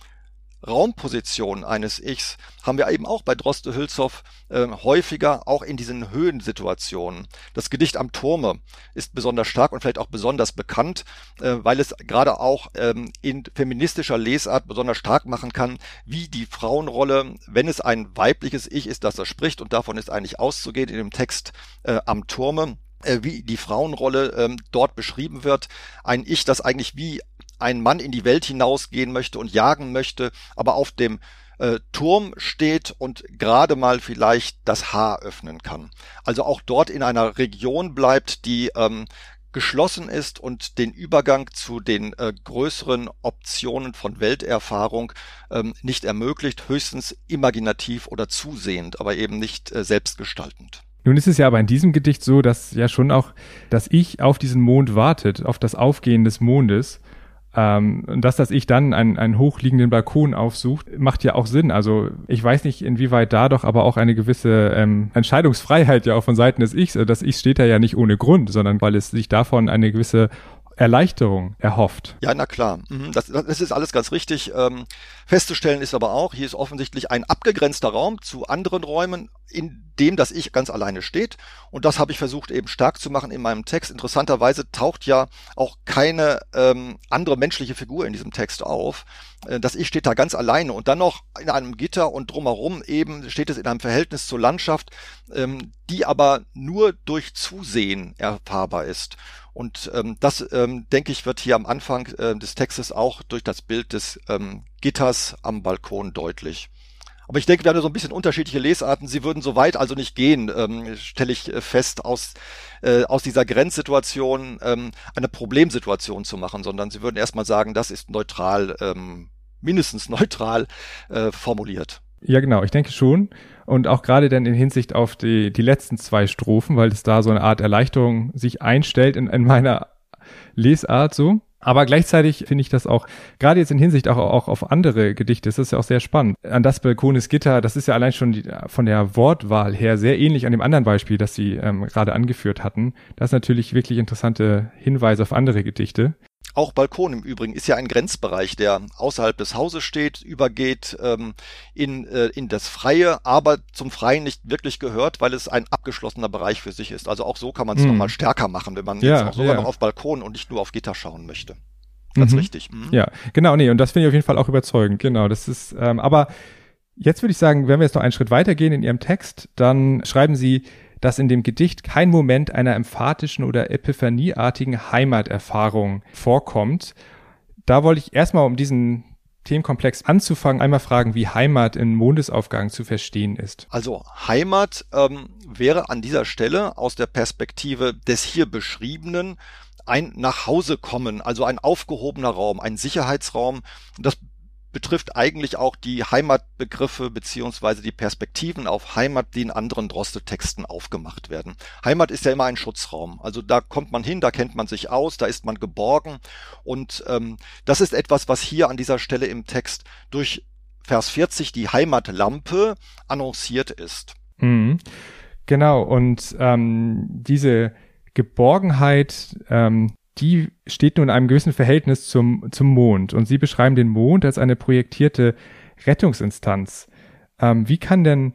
Raumposition eines Ichs haben wir eben auch bei Droste Hülshoff äh, häufiger, auch in diesen Höhensituationen. Das Gedicht am Turme ist besonders stark und vielleicht auch besonders bekannt, äh, weil es gerade auch ähm, in feministischer Lesart besonders stark machen kann, wie die Frauenrolle, wenn es ein weibliches Ich ist, das er spricht, und davon ist eigentlich auszugehen in dem Text äh, am Turme, äh, wie die Frauenrolle ähm, dort beschrieben wird. Ein Ich, das eigentlich wie ein Mann in die Welt hinausgehen möchte und jagen möchte, aber auf dem äh, Turm steht und gerade mal vielleicht das Haar öffnen kann. Also auch dort in einer Region bleibt, die ähm, geschlossen ist und den Übergang zu den äh, größeren Optionen von Welterfahrung ähm, nicht ermöglicht, höchstens imaginativ oder zusehend, aber eben nicht äh, selbstgestaltend. Nun ist es ja aber in diesem Gedicht so, dass ja schon auch das Ich auf diesen Mond wartet, auf das Aufgehen des Mondes ähm, und dass das Ich dann einen, einen hochliegenden Balkon aufsucht, macht ja auch Sinn. Also ich weiß nicht, inwieweit da doch aber auch eine gewisse ähm, Entscheidungsfreiheit ja auch von Seiten des Ichs, das Ich steht da ja nicht ohne Grund, sondern weil es sich davon eine gewisse Erleichterung erhofft. Ja, na klar. Mhm. Das, das ist alles ganz richtig. Ähm, festzustellen ist aber auch, hier ist offensichtlich ein abgegrenzter Raum zu anderen Räumen, in dem das Ich ganz alleine steht. Und das habe ich versucht eben stark zu machen in meinem Text. Interessanterweise taucht ja auch keine ähm, andere menschliche Figur in diesem Text auf. Äh, das Ich steht da ganz alleine und dann noch in einem Gitter und drumherum eben steht es in einem Verhältnis zur Landschaft, ähm, die aber nur durch Zusehen erfahrbar ist. Und ähm, das, ähm, denke ich, wird hier am Anfang äh, des Textes auch durch das Bild des ähm, Gitters am Balkon deutlich. Aber ich denke, wir haben so ein bisschen unterschiedliche Lesarten. Sie würden so weit also nicht gehen, ähm, stelle ich äh, fest, aus, äh, aus dieser Grenzsituation ähm, eine Problemsituation zu machen, sondern Sie würden erstmal sagen, das ist neutral, ähm, mindestens neutral äh, formuliert. Ja, genau, ich denke schon. Und auch gerade dann in Hinsicht auf die, die letzten zwei Strophen, weil es da so eine Art Erleichterung sich einstellt in, in meiner Lesart so. Aber gleichzeitig finde ich das auch, gerade jetzt in Hinsicht auch, auch auf andere Gedichte, das ist ja auch sehr spannend. An das Balkones Gitter, das ist ja allein schon die, von der Wortwahl her sehr ähnlich an dem anderen Beispiel, das Sie ähm, gerade angeführt hatten. Das ist natürlich wirklich interessante Hinweise auf andere Gedichte. Auch Balkon im Übrigen ist ja ein Grenzbereich, der außerhalb des Hauses steht, übergeht ähm, in, äh, in das Freie, aber zum Freien nicht wirklich gehört, weil es ein abgeschlossener Bereich für sich ist. Also auch so kann man es hm. nochmal stärker machen, wenn man ja, jetzt auch sogar ja. noch auf Balkon und nicht nur auf Gitter schauen möchte. Ganz mhm. richtig. Mhm. Ja, genau, nee, und das finde ich auf jeden Fall auch überzeugend. Genau, das ist, ähm, aber jetzt würde ich sagen, wenn wir jetzt noch einen Schritt weitergehen in Ihrem Text, dann schreiben Sie, dass in dem Gedicht kein Moment einer emphatischen oder epiphanieartigen Heimaterfahrung vorkommt. Da wollte ich erstmal, um diesen Themenkomplex anzufangen, einmal fragen, wie Heimat in Mondesaufgang zu verstehen ist. Also Heimat ähm, wäre an dieser Stelle aus der Perspektive des hier beschriebenen ein Nachhausekommen, also ein aufgehobener Raum, ein Sicherheitsraum. Das betrifft eigentlich auch die Heimatbegriffe beziehungsweise die Perspektiven auf Heimat, die in anderen Droste-Texten aufgemacht werden. Heimat ist ja immer ein Schutzraum. Also da kommt man hin, da kennt man sich aus, da ist man geborgen. Und ähm, das ist etwas, was hier an dieser Stelle im Text durch Vers 40 die Heimatlampe annonciert ist. Mhm. Genau, und ähm, diese Geborgenheit, ähm, die steht nun in einem gewissen Verhältnis zum, zum Mond. Und Sie beschreiben den Mond als eine projektierte Rettungsinstanz. Ähm, wie kann denn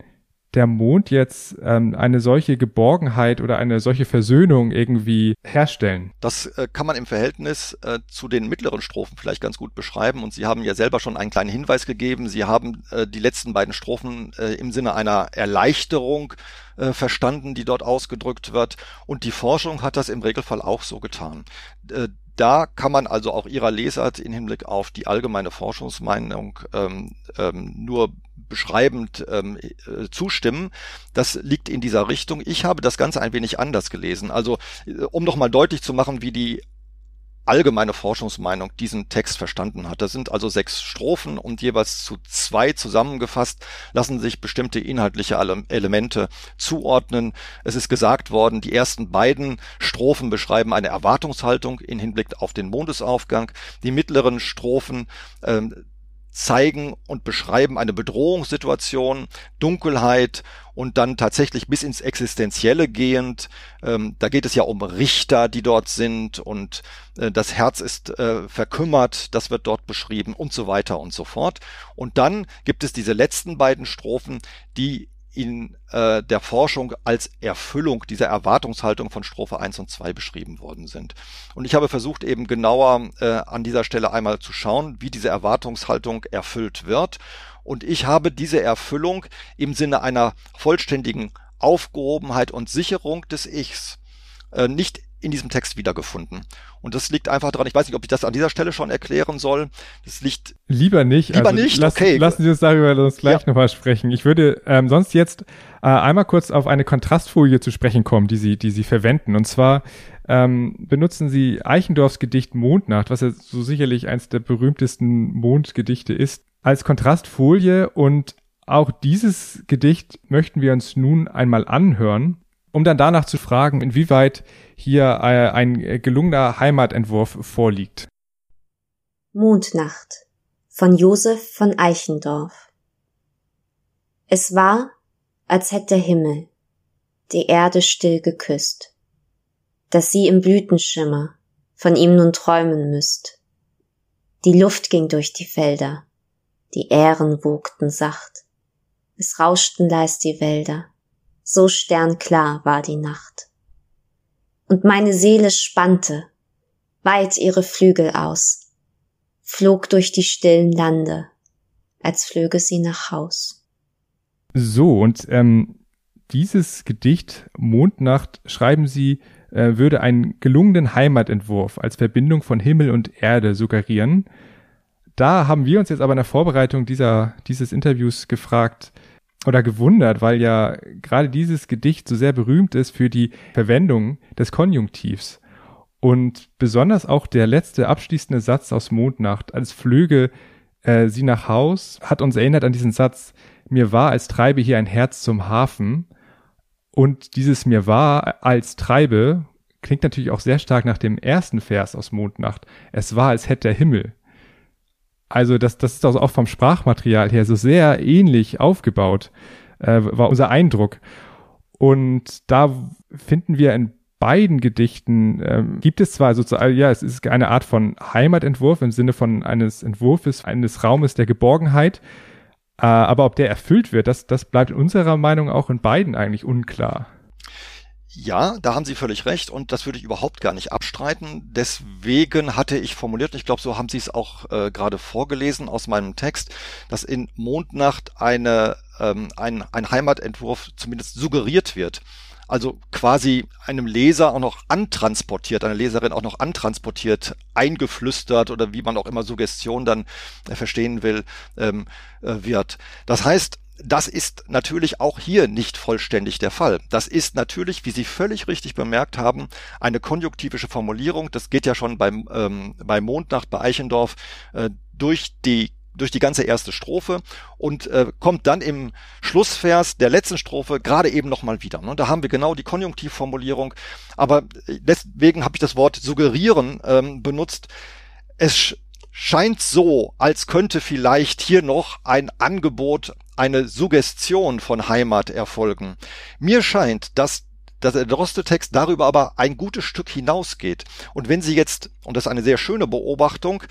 der Mond jetzt ähm, eine solche Geborgenheit oder eine solche Versöhnung irgendwie herstellen? Das äh, kann man im Verhältnis äh, zu den mittleren Strophen vielleicht ganz gut beschreiben. Und Sie haben ja selber schon einen kleinen Hinweis gegeben. Sie haben äh, die letzten beiden Strophen äh, im Sinne einer Erleichterung äh, verstanden, die dort ausgedrückt wird. Und die Forschung hat das im Regelfall auch so getan. Äh, da kann man also auch ihrer Lesart in Hinblick auf die allgemeine Forschungsmeinung ähm, ähm, nur beschreibend ähm, äh, zustimmen. Das liegt in dieser Richtung. Ich habe das Ganze ein wenig anders gelesen. Also äh, um nochmal deutlich zu machen, wie die allgemeine Forschungsmeinung diesen Text verstanden hat. Das sind also sechs Strophen und jeweils zu zwei zusammengefasst lassen sich bestimmte inhaltliche Elemente zuordnen. Es ist gesagt worden, die ersten beiden Strophen beschreiben eine Erwartungshaltung in Hinblick auf den Mondesaufgang. Die mittleren Strophen ähm, zeigen und beschreiben eine Bedrohungssituation, Dunkelheit und dann tatsächlich bis ins Existenzielle gehend. Ähm, da geht es ja um Richter, die dort sind und äh, das Herz ist äh, verkümmert, das wird dort beschrieben und so weiter und so fort. Und dann gibt es diese letzten beiden Strophen, die in äh, der Forschung als Erfüllung dieser Erwartungshaltung von Strophe 1 und 2 beschrieben worden sind. Und ich habe versucht eben genauer äh, an dieser Stelle einmal zu schauen, wie diese Erwartungshaltung erfüllt wird. Und ich habe diese Erfüllung im Sinne einer vollständigen Aufgehobenheit und Sicherung des Ichs äh, nicht in diesem Text wiedergefunden. Und das liegt einfach daran, ich weiß nicht, ob ich das an dieser Stelle schon erklären soll. Das liegt. Lieber nicht. Lieber also nicht, lass, okay. Lassen Sie uns darüber uns gleich ja. nochmal sprechen. Ich würde ähm, sonst jetzt äh, einmal kurz auf eine Kontrastfolie zu sprechen kommen, die Sie, die Sie verwenden. Und zwar ähm, benutzen Sie Eichendorffs Gedicht Mondnacht, was ja so sicherlich eines der berühmtesten Mondgedichte ist, als Kontrastfolie und auch dieses Gedicht möchten wir uns nun einmal anhören um dann danach zu fragen, inwieweit hier äh, ein gelungener Heimatentwurf vorliegt. Mondnacht von Josef von Eichendorff Es war, als hätte der Himmel die Erde still geküsst, dass sie im Blütenschimmer von ihm nun träumen müsst. Die Luft ging durch die Felder, die Ähren wogten sacht, es rauschten leis die Wälder, so sternklar war die Nacht. Und meine Seele spannte weit ihre Flügel aus, flog durch die stillen Lande, als flöge sie nach Haus. So, und ähm, dieses Gedicht Mondnacht schreiben Sie, äh, würde einen gelungenen Heimatentwurf als Verbindung von Himmel und Erde suggerieren. Da haben wir uns jetzt aber in der Vorbereitung dieser, dieses Interviews gefragt, oder gewundert, weil ja gerade dieses Gedicht so sehr berühmt ist für die Verwendung des Konjunktivs. Und besonders auch der letzte abschließende Satz aus Mondnacht, als flöge äh, sie nach Haus, hat uns erinnert an diesen Satz, mir war, als treibe hier ein Herz zum Hafen. Und dieses mir war, als treibe, klingt natürlich auch sehr stark nach dem ersten Vers aus Mondnacht. Es war, als hätte der Himmel. Also das, das ist auch vom Sprachmaterial her so sehr ähnlich aufgebaut, äh, war unser Eindruck. Und da finden wir in beiden Gedichten, äh, gibt es zwar sozusagen, ja, es ist eine Art von Heimatentwurf im Sinne von eines Entwurfs, eines Raumes der Geborgenheit, äh, aber ob der erfüllt wird, das, das bleibt unserer Meinung auch in beiden eigentlich unklar. Ja, da haben Sie völlig recht und das würde ich überhaupt gar nicht abstreiten. Deswegen hatte ich formuliert, ich glaube, so haben Sie es auch äh, gerade vorgelesen aus meinem Text, dass in Mondnacht eine, ähm, ein, ein Heimatentwurf zumindest suggeriert wird also quasi einem Leser auch noch antransportiert, einer Leserin auch noch antransportiert, eingeflüstert oder wie man auch immer Suggestion dann äh, verstehen will, ähm, äh, wird. Das heißt, das ist natürlich auch hier nicht vollständig der Fall. Das ist natürlich, wie Sie völlig richtig bemerkt haben, eine konjunktivische Formulierung. Das geht ja schon beim, ähm, bei Mondnacht bei Eichendorf äh, durch die durch die ganze erste Strophe und äh, kommt dann im Schlussvers der letzten Strophe gerade eben nochmal wieder. Ne? Da haben wir genau die Konjunktivformulierung, aber deswegen habe ich das Wort suggerieren ähm, benutzt. Es scheint so, als könnte vielleicht hier noch ein Angebot, eine Suggestion von Heimat erfolgen. Mir scheint, dass dass der Droste-Text darüber aber ein gutes Stück hinausgeht. Und wenn Sie jetzt, und das ist eine sehr schöne Beobachtung,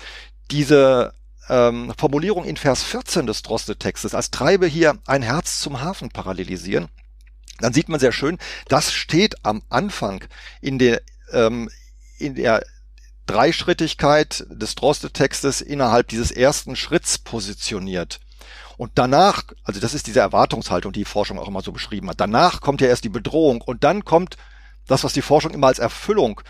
diese ähm, Formulierung in Vers 14 des Droste-Textes als Treibe hier ein Herz zum Hafen parallelisieren, dann sieht man sehr schön, das steht am Anfang in der, ähm, in der Dreischrittigkeit des Droste-Textes innerhalb dieses ersten Schritts positioniert. Und danach, also das ist diese Erwartungshaltung, die die Forschung auch immer so beschrieben hat. Danach kommt ja erst die Bedrohung und dann kommt das, was die Forschung immer als Erfüllung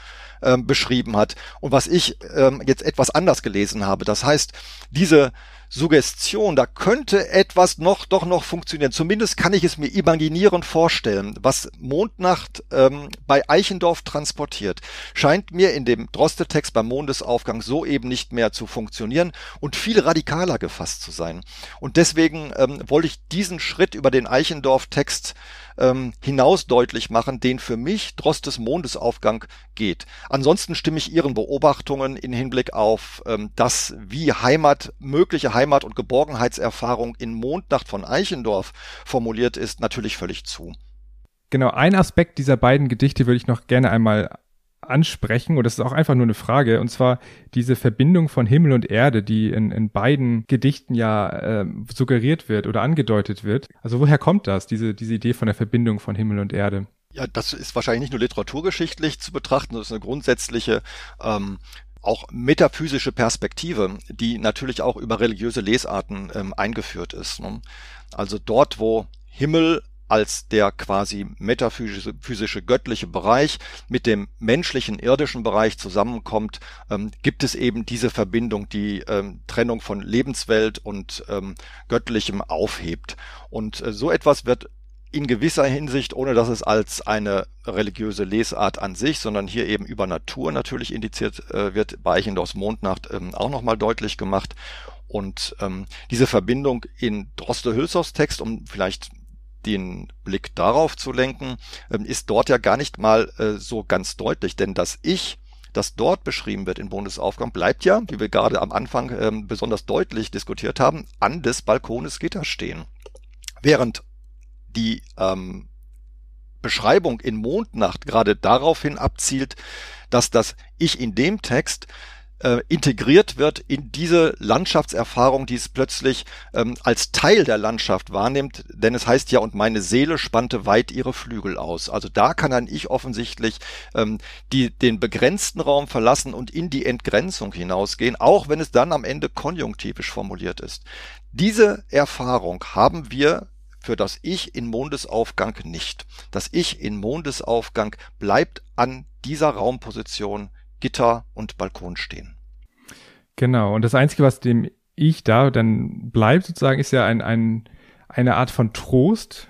ähm, beschrieben hat und was ich ähm, jetzt etwas anders gelesen habe. Das heißt, diese Suggestion, da könnte etwas noch doch noch funktionieren. Zumindest kann ich es mir imaginierend vorstellen. Was Mondnacht ähm, bei Eichendorf transportiert, scheint mir in dem Droste-Text beim Mondesaufgang so eben nicht mehr zu funktionieren und viel radikaler gefasst zu sein. Und deswegen ähm, wollte ich diesen Schritt über den Eichendorf-Text ähm, hinaus deutlich machen, den für mich Drostes Mondesaufgang geht. Ansonsten stimme ich Ihren Beobachtungen in Hinblick auf ähm, das, wie Heimat, mögliche Heimat- und Geborgenheitserfahrung in Mondnacht von Eichendorf formuliert ist, natürlich völlig zu. Genau, ein Aspekt dieser beiden Gedichte würde ich noch gerne einmal ansprechen, und das ist auch einfach nur eine Frage, und zwar diese Verbindung von Himmel und Erde, die in, in beiden Gedichten ja äh, suggeriert wird oder angedeutet wird. Also woher kommt das, diese, diese Idee von der Verbindung von Himmel und Erde? Ja, das ist wahrscheinlich nicht nur literaturgeschichtlich zu betrachten, das ist eine grundsätzliche ähm, auch metaphysische Perspektive, die natürlich auch über religiöse Lesarten ähm, eingeführt ist. Ne? Also dort, wo Himmel als der quasi metaphysische physische, göttliche Bereich mit dem menschlichen irdischen Bereich zusammenkommt, ähm, gibt es eben diese Verbindung, die ähm, Trennung von Lebenswelt und ähm, Göttlichem aufhebt. Und äh, so etwas wird in gewisser Hinsicht, ohne dass es als eine religiöse Lesart an sich, sondern hier eben über Natur natürlich indiziert äh, wird, bei Eichendorffs Mondnacht ähm, auch nochmal deutlich gemacht. Und ähm, diese Verbindung in Droste-Hülshoffs Text, um vielleicht den Blick darauf zu lenken, ähm, ist dort ja gar nicht mal äh, so ganz deutlich, denn das Ich, das dort beschrieben wird in Bundesaufgang, bleibt ja, wie wir gerade am Anfang ähm, besonders deutlich diskutiert haben, an des Balkones Gitter stehen. Während die ähm, Beschreibung in Mondnacht gerade daraufhin abzielt, dass das Ich in dem Text äh, integriert wird in diese Landschaftserfahrung, die es plötzlich ähm, als Teil der Landschaft wahrnimmt, denn es heißt ja, und meine Seele spannte weit ihre Flügel aus. Also da kann ein Ich offensichtlich ähm, die, den begrenzten Raum verlassen und in die Entgrenzung hinausgehen, auch wenn es dann am Ende konjunktivisch formuliert ist. Diese Erfahrung haben wir für das Ich in Mondesaufgang nicht. Das Ich in Mondesaufgang bleibt an dieser Raumposition Gitter und Balkon stehen. Genau. Und das Einzige, was dem ich da dann bleibt, sozusagen, ist ja ein, ein, eine Art von Trost,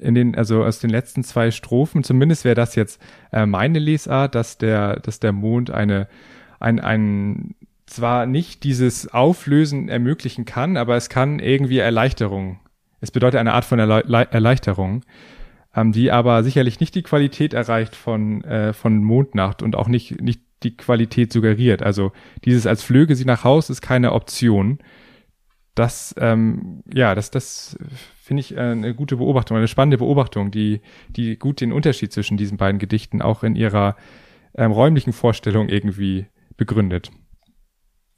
in den, also aus den letzten zwei Strophen, zumindest wäre das jetzt äh, meine Lesart, dass der, dass der Mond eine, ein, ein, zwar nicht dieses Auflösen ermöglichen kann, aber es kann irgendwie Erleichterung. Es bedeutet eine Art von Erle Erleichterung ähm, die aber sicherlich nicht die Qualität erreicht von, äh, von Mondnacht und auch nicht, nicht die Qualität suggeriert. Also dieses als flöge sie nach Haus ist keine Option. Das, ähm, ja, das, das finde ich äh, eine gute Beobachtung, eine spannende Beobachtung, die, die gut den Unterschied zwischen diesen beiden Gedichten auch in ihrer ähm, räumlichen Vorstellung irgendwie begründet.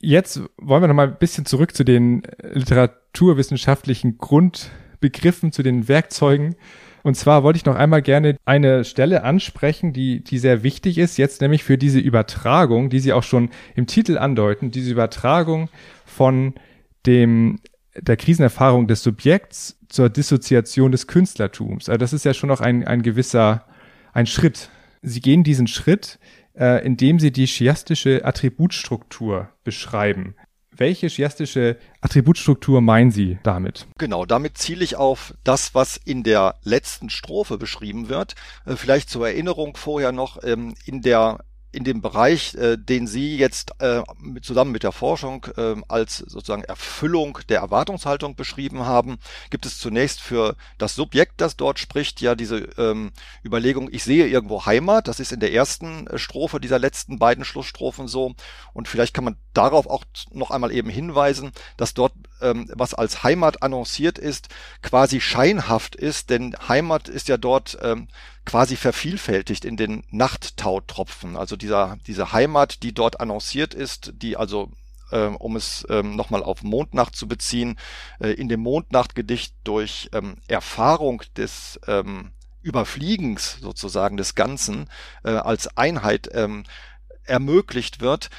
Jetzt wollen wir noch mal ein bisschen zurück zu den literaturwissenschaftlichen Grundbegriffen, zu den Werkzeugen, und zwar wollte ich noch einmal gerne eine Stelle ansprechen, die, die sehr wichtig ist, jetzt nämlich für diese Übertragung, die Sie auch schon im Titel andeuten, diese Übertragung von dem, der Krisenerfahrung des Subjekts zur Dissoziation des Künstlertums. Also das ist ja schon noch ein, ein gewisser, ein Schritt. Sie gehen diesen Schritt, äh, indem Sie die chiastische Attributstruktur beschreiben. Welche chiastische Attributstruktur meinen Sie damit? Genau, damit ziele ich auf das, was in der letzten Strophe beschrieben wird. Äh, vielleicht zur Erinnerung vorher noch, ähm, in der in dem Bereich, äh, den Sie jetzt äh, zusammen mit der Forschung äh, als sozusagen Erfüllung der Erwartungshaltung beschrieben haben, gibt es zunächst für das Subjekt, das dort spricht, ja diese ähm, Überlegung, ich sehe irgendwo Heimat. Das ist in der ersten äh, Strophe dieser letzten beiden Schlussstrophen so. Und vielleicht kann man darauf auch noch einmal eben hinweisen, dass dort ähm, was als Heimat annonciert ist, quasi scheinhaft ist, denn Heimat ist ja dort ähm, quasi vervielfältigt in den Nachttautropfen. Also dieser, diese Heimat, die dort annonciert ist, die also ähm, um es ähm, nochmal auf Mondnacht zu beziehen, äh, in dem Mondnachtgedicht durch ähm, Erfahrung des ähm, Überfliegens sozusagen des Ganzen äh, als Einheit ähm, ermöglicht wird,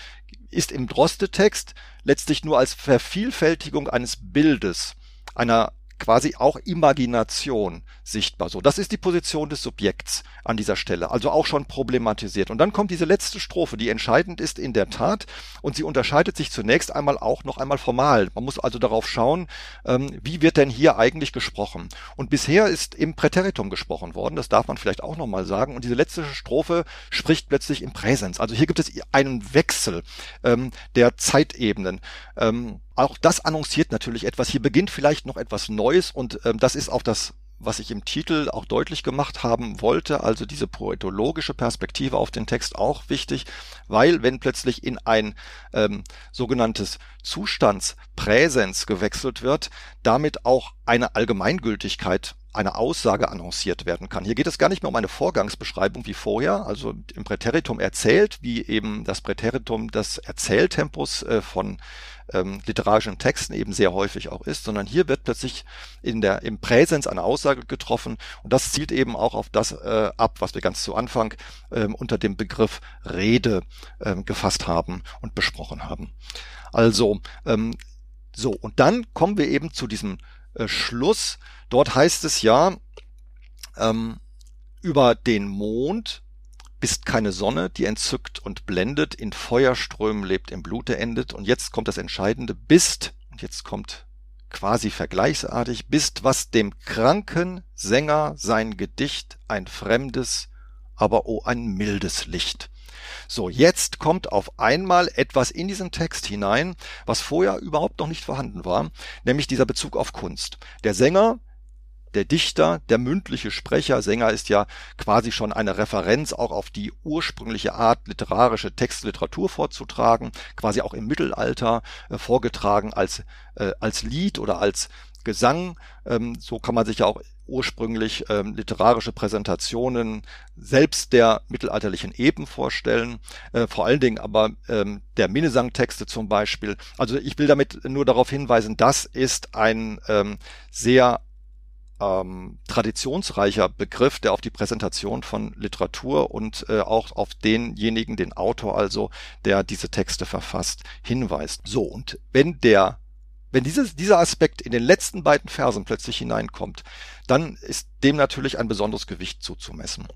ist im Droste-Text letztlich nur als Vervielfältigung eines Bildes, einer quasi auch Imagination sichtbar. So, das ist die Position des Subjekts an dieser Stelle, also auch schon problematisiert. Und dann kommt diese letzte Strophe, die entscheidend ist in der Tat und sie unterscheidet sich zunächst einmal auch noch einmal formal. Man muss also darauf schauen, ähm, wie wird denn hier eigentlich gesprochen. Und bisher ist im Präteritum gesprochen worden, das darf man vielleicht auch nochmal sagen. Und diese letzte Strophe spricht plötzlich im Präsens. Also hier gibt es einen Wechsel ähm, der Zeitebenen. Ähm, auch das annonciert natürlich etwas. Hier beginnt vielleicht noch etwas Neues und ähm, das ist auch das, was ich im Titel auch deutlich gemacht haben wollte, also diese poetologische Perspektive auf den Text auch wichtig, weil wenn plötzlich in ein ähm, sogenanntes Zustandspräsens gewechselt wird, damit auch eine Allgemeingültigkeit eine Aussage annonciert werden kann. Hier geht es gar nicht mehr um eine Vorgangsbeschreibung wie vorher, also im Präteritum erzählt, wie eben das Präteritum des Erzähltempos äh, von ähm, literarischen Texten eben sehr häufig auch ist, sondern hier wird plötzlich in der, im Präsens eine Aussage getroffen und das zielt eben auch auf das äh, ab, was wir ganz zu Anfang ähm, unter dem Begriff Rede ähm, gefasst haben und besprochen haben. Also, ähm, so, und dann kommen wir eben zu diesem äh, Schluss. Dort heißt es ja, ähm, über den Mond bist keine Sonne, die entzückt und blendet, in Feuerströmen lebt, im Blute endet. Und jetzt kommt das Entscheidende, bist, und jetzt kommt quasi vergleichsartig, bist, was dem kranken Sänger sein Gedicht ein fremdes, aber oh ein mildes Licht. So, jetzt kommt auf einmal etwas in diesen Text hinein, was vorher überhaupt noch nicht vorhanden war, nämlich dieser Bezug auf Kunst. Der Sänger der Dichter, der mündliche Sprecher, Sänger ist ja quasi schon eine Referenz auch auf die ursprüngliche Art, literarische Textliteratur vorzutragen, quasi auch im Mittelalter äh, vorgetragen als, äh, als Lied oder als Gesang. Ähm, so kann man sich ja auch ursprünglich ähm, literarische Präsentationen selbst der mittelalterlichen Epen vorstellen, äh, vor allen Dingen aber ähm, der Minnesang-Texte zum Beispiel. Also ich will damit nur darauf hinweisen, das ist ein ähm, sehr ähm, traditionsreicher Begriff, der auf die Präsentation von Literatur und äh, auch auf denjenigen, den Autor also, der diese Texte verfasst, hinweist. So, und wenn der wenn dieses, dieser Aspekt in den letzten beiden Versen plötzlich hineinkommt, dann ist dem natürlich ein besonderes Gewicht zuzumessen.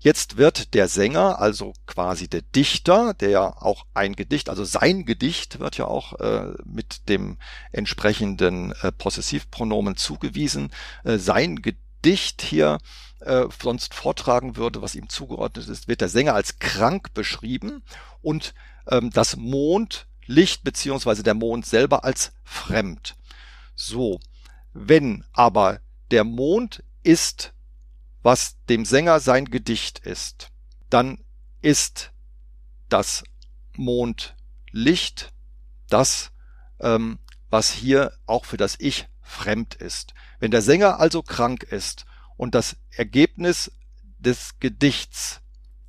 Jetzt wird der Sänger, also quasi der Dichter, der ja auch ein Gedicht, also sein Gedicht wird ja auch äh, mit dem entsprechenden äh, Possessivpronomen zugewiesen, äh, sein Gedicht hier äh, sonst vortragen würde, was ihm zugeordnet ist, wird der Sänger als krank beschrieben und ähm, das Mond Licht beziehungsweise der Mond selber als fremd. So, wenn aber der Mond ist, was dem Sänger sein Gedicht ist, dann ist das Mondlicht das, ähm, was hier auch für das Ich fremd ist. Wenn der Sänger also krank ist und das Ergebnis des Gedichts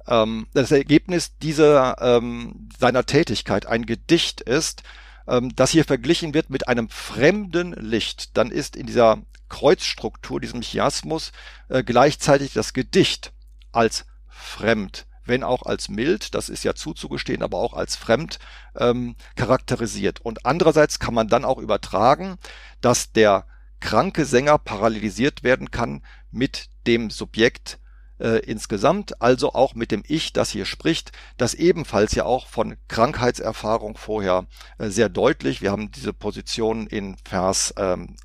ähm, das Ergebnis dieser ähm, seiner Tätigkeit ein Gedicht ist, ähm, das hier verglichen wird mit einem fremden Licht, dann ist in dieser Kreuzstruktur, diesem Chiasmus, äh, gleichzeitig das Gedicht als fremd, wenn auch als mild, das ist ja zuzugestehen, aber auch als fremd ähm, charakterisiert. Und andererseits kann man dann auch übertragen, dass der kranke Sänger parallelisiert werden kann mit dem Subjekt äh, insgesamt, also auch mit dem Ich, das hier spricht, das ebenfalls ja auch von Krankheitserfahrung vorher äh, sehr deutlich. Wir haben diese Position in Vers ähm,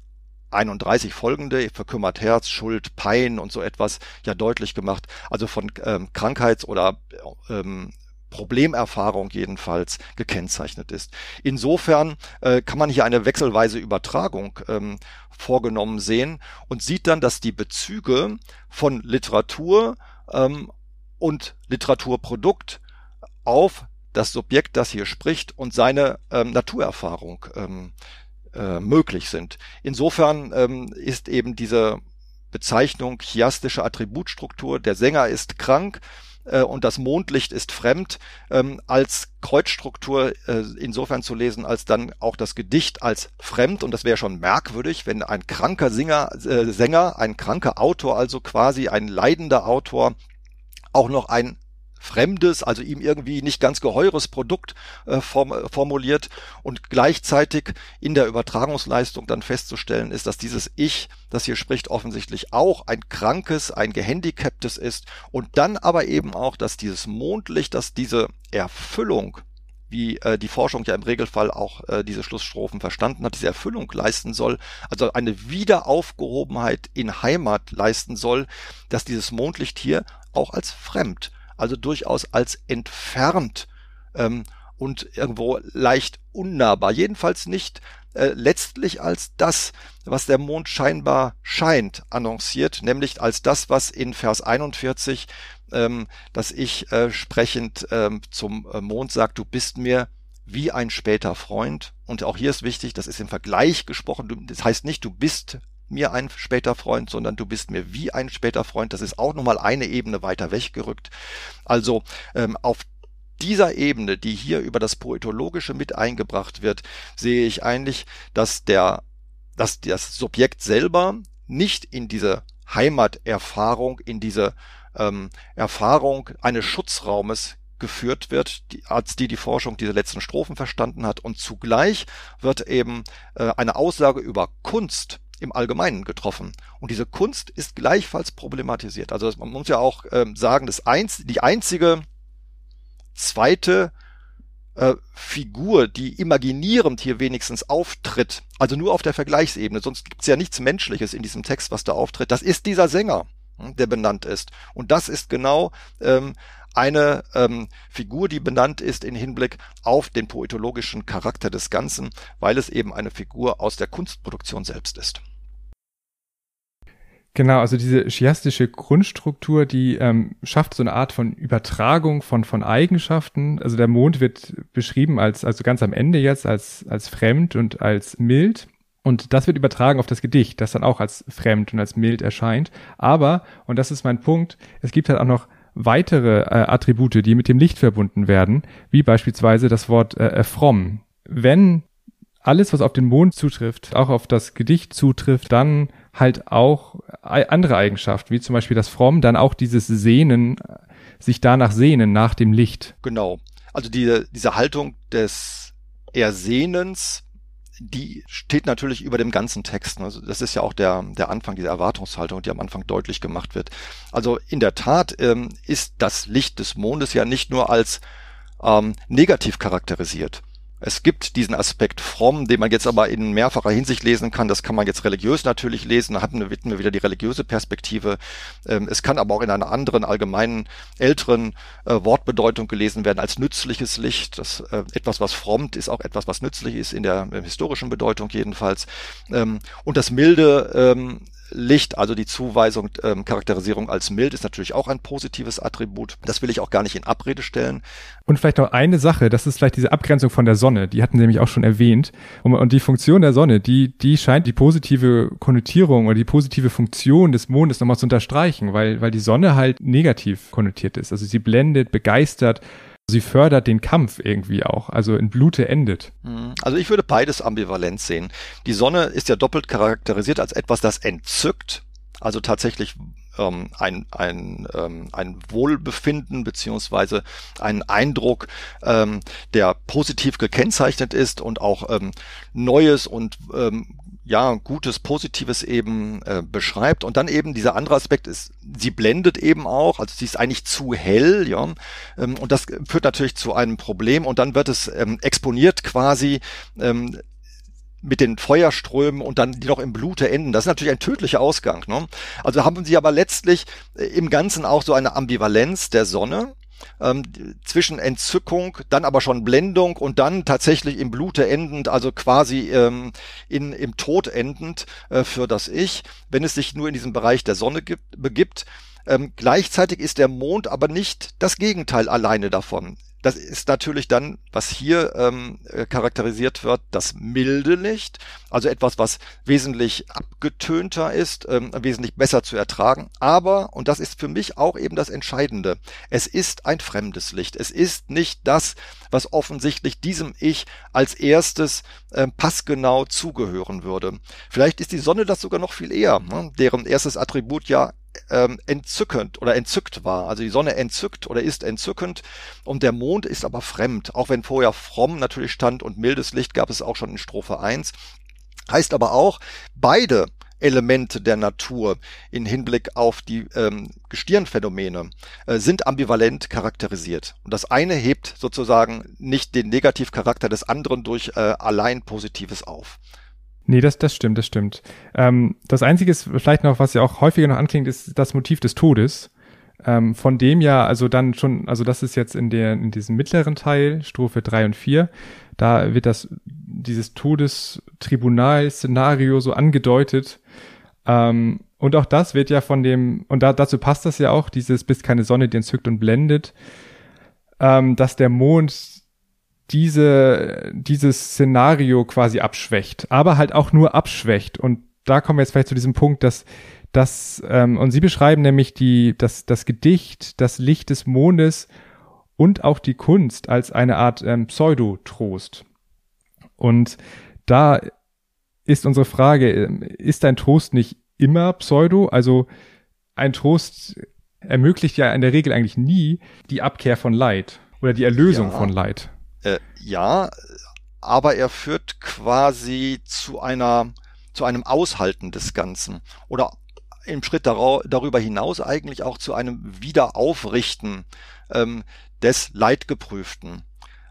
31 folgende, verkümmert Herz, Schuld, Pein und so etwas ja deutlich gemacht. Also von ähm, Krankheits- oder ähm, Problemerfahrung jedenfalls gekennzeichnet ist. Insofern äh, kann man hier eine wechselweise Übertragung ähm, vorgenommen sehen und sieht dann, dass die Bezüge von Literatur ähm, und Literaturprodukt auf das Subjekt, das hier spricht und seine ähm, Naturerfahrung ähm, äh, möglich sind. Insofern ähm, ist eben diese Bezeichnung chiastische Attributstruktur, der Sänger ist krank, äh, und das Mondlicht ist fremd, ähm, als Kreuzstruktur äh, insofern zu lesen, als dann auch das Gedicht als fremd. Und das wäre schon merkwürdig, wenn ein kranker Singer, äh, Sänger, ein kranker Autor, also quasi ein leidender Autor, auch noch ein fremdes, also ihm irgendwie nicht ganz geheures Produkt äh, form, formuliert und gleichzeitig in der Übertragungsleistung dann festzustellen ist, dass dieses Ich, das hier spricht, offensichtlich auch ein krankes, ein gehandicaptes ist und dann aber eben auch, dass dieses Mondlicht, dass diese Erfüllung wie äh, die Forschung ja im Regelfall auch äh, diese Schlussstrophen verstanden hat, diese Erfüllung leisten soll, also eine Wiederaufgehobenheit in Heimat leisten soll, dass dieses Mondlicht hier auch als fremd also durchaus als entfernt ähm, und irgendwo leicht unnahbar. Jedenfalls nicht äh, letztlich als das, was der Mond scheinbar scheint, annonciert, nämlich als das, was in Vers 41, ähm, dass ich äh, sprechend ähm, zum äh, Mond sagt, du bist mir wie ein später Freund. Und auch hier ist wichtig, das ist im Vergleich gesprochen. Das heißt nicht, du bist mir ein später Freund, sondern du bist mir wie ein später Freund. Das ist auch nochmal eine Ebene weiter weggerückt. Also ähm, auf dieser Ebene, die hier über das Poetologische mit eingebracht wird, sehe ich eigentlich, dass der, dass das Subjekt selber nicht in diese Heimaterfahrung, in diese ähm, Erfahrung eines Schutzraumes geführt wird, die, als die die Forschung diese letzten Strophen verstanden hat. Und zugleich wird eben äh, eine Aussage über Kunst im Allgemeinen getroffen. Und diese Kunst ist gleichfalls problematisiert. Also man muss ja auch ähm, sagen, das einz die einzige zweite äh, Figur, die imaginierend hier wenigstens auftritt, also nur auf der Vergleichsebene, sonst gibt's ja nichts Menschliches in diesem Text, was da auftritt, das ist dieser Sänger, hm, der benannt ist. Und das ist genau ähm, eine ähm, Figur, die benannt ist in Hinblick auf den poetologischen Charakter des Ganzen, weil es eben eine Figur aus der Kunstproduktion selbst ist. Genau, also diese chiastische Grundstruktur, die ähm, schafft so eine Art von Übertragung von, von Eigenschaften. Also der Mond wird beschrieben als, also ganz am Ende jetzt, als, als fremd und als mild. Und das wird übertragen auf das Gedicht, das dann auch als fremd und als mild erscheint. Aber, und das ist mein Punkt, es gibt halt auch noch weitere äh, Attribute, die mit dem Licht verbunden werden, wie beispielsweise das Wort äh, äh fromm. Wenn alles, was auf den Mond zutrifft, auch auf das Gedicht zutrifft, dann halt auch andere Eigenschaften, wie zum Beispiel das Fromm, dann auch dieses Sehnen, sich danach sehnen, nach dem Licht. Genau. Also diese, diese Haltung des Ersehnens, die steht natürlich über dem ganzen Text. Also das ist ja auch der, der Anfang dieser Erwartungshaltung, die am Anfang deutlich gemacht wird. Also in der Tat ähm, ist das Licht des Mondes ja nicht nur als ähm, negativ charakterisiert, es gibt diesen Aspekt fromm, den man jetzt aber in mehrfacher Hinsicht lesen kann. Das kann man jetzt religiös natürlich lesen. Da hatten wir wieder die religiöse Perspektive. Ähm, es kann aber auch in einer anderen allgemeinen älteren äh, Wortbedeutung gelesen werden als nützliches Licht. Das äh, etwas, was frommt, ist auch etwas, was nützlich ist in der historischen Bedeutung jedenfalls. Ähm, und das milde ähm, Licht, also die Zuweisung, ähm, Charakterisierung als mild, ist natürlich auch ein positives Attribut. Das will ich auch gar nicht in Abrede stellen. Und vielleicht noch eine Sache, das ist vielleicht diese Abgrenzung von der Sonne, die hatten Sie nämlich auch schon erwähnt. Und, und die Funktion der Sonne, die, die scheint die positive Konnotierung oder die positive Funktion des Mondes nochmal zu unterstreichen, weil, weil die Sonne halt negativ konnotiert ist. Also sie blendet, begeistert, Sie fördert den Kampf irgendwie auch, also in Blute endet. Hm. Also ich würde beides ambivalent sehen. Die Sonne ist ja doppelt charakterisiert als etwas, das entzückt, also tatsächlich ähm, ein, ein, ähm, ein Wohlbefinden beziehungsweise ein Eindruck, ähm, der positiv gekennzeichnet ist und auch ähm, Neues und ähm, ja, gutes, positives eben äh, beschreibt. Und dann eben dieser andere Aspekt ist, sie blendet eben auch, also sie ist eigentlich zu hell, ja. Ähm, und das führt natürlich zu einem Problem und dann wird es ähm, exponiert quasi ähm, mit den Feuerströmen und dann die noch im Blute enden. Das ist natürlich ein tödlicher Ausgang. Ne? Also haben sie aber letztlich äh, im Ganzen auch so eine Ambivalenz der Sonne ähm, zwischen Entzückung, dann aber schon Blendung und dann tatsächlich im Blute endend, also quasi ähm, in, im Tod endend äh, für das Ich, wenn es sich nur in diesem Bereich der Sonne gibt, begibt. Ähm, gleichzeitig ist der Mond aber nicht das Gegenteil alleine davon. Das ist natürlich dann, was hier ähm, äh, charakterisiert wird, das milde Licht, also etwas, was wesentlich abgetönter ist, ähm, wesentlich besser zu ertragen. Aber, und das ist für mich auch eben das Entscheidende, es ist ein fremdes Licht. Es ist nicht das, was offensichtlich diesem Ich als erstes äh, passgenau zugehören würde. Vielleicht ist die Sonne das sogar noch viel eher, ne? deren erstes Attribut ja ähm, entzückend oder entzückt war. Also die Sonne entzückt oder ist entzückend und der Mond ist aber fremd. Auch wenn vorher fromm natürlich stand und mildes Licht gab es auch schon in Strophe 1. Heißt aber auch, beide Elemente der Natur in Hinblick auf die ähm, Gestirnphänomene äh, sind ambivalent charakterisiert. Und das eine hebt sozusagen nicht den Negativcharakter des anderen durch äh, allein Positives auf. Nee, das, das stimmt, das stimmt. Ähm, das Einzige ist vielleicht noch, was ja auch häufiger noch anklingt, ist das Motiv des Todes. Ähm, von dem ja, also dann schon, also das ist jetzt in der, in diesem mittleren Teil, Strophe drei und vier, da wird das, dieses Todestribunal-Szenario so angedeutet. Ähm, und auch das wird ja von dem, und da, dazu passt das ja auch, dieses bist keine Sonne, die entzückt und blendet, ähm, dass der Mond diese, dieses Szenario quasi abschwächt, aber halt auch nur abschwächt. Und da kommen wir jetzt vielleicht zu diesem Punkt, dass das, ähm, und Sie beschreiben nämlich die, das, das Gedicht, das Licht des Mondes und auch die Kunst als eine Art ähm, Pseudotrost. Und da ist unsere Frage, ähm, ist ein Trost nicht immer Pseudo? Also ein Trost ermöglicht ja in der Regel eigentlich nie die Abkehr von Leid oder die Erlösung ja. von Leid. Äh, ja, aber er führt quasi zu einer, zu einem Aushalten des Ganzen oder im Schritt darüber hinaus eigentlich auch zu einem Wiederaufrichten ähm, des Leidgeprüften.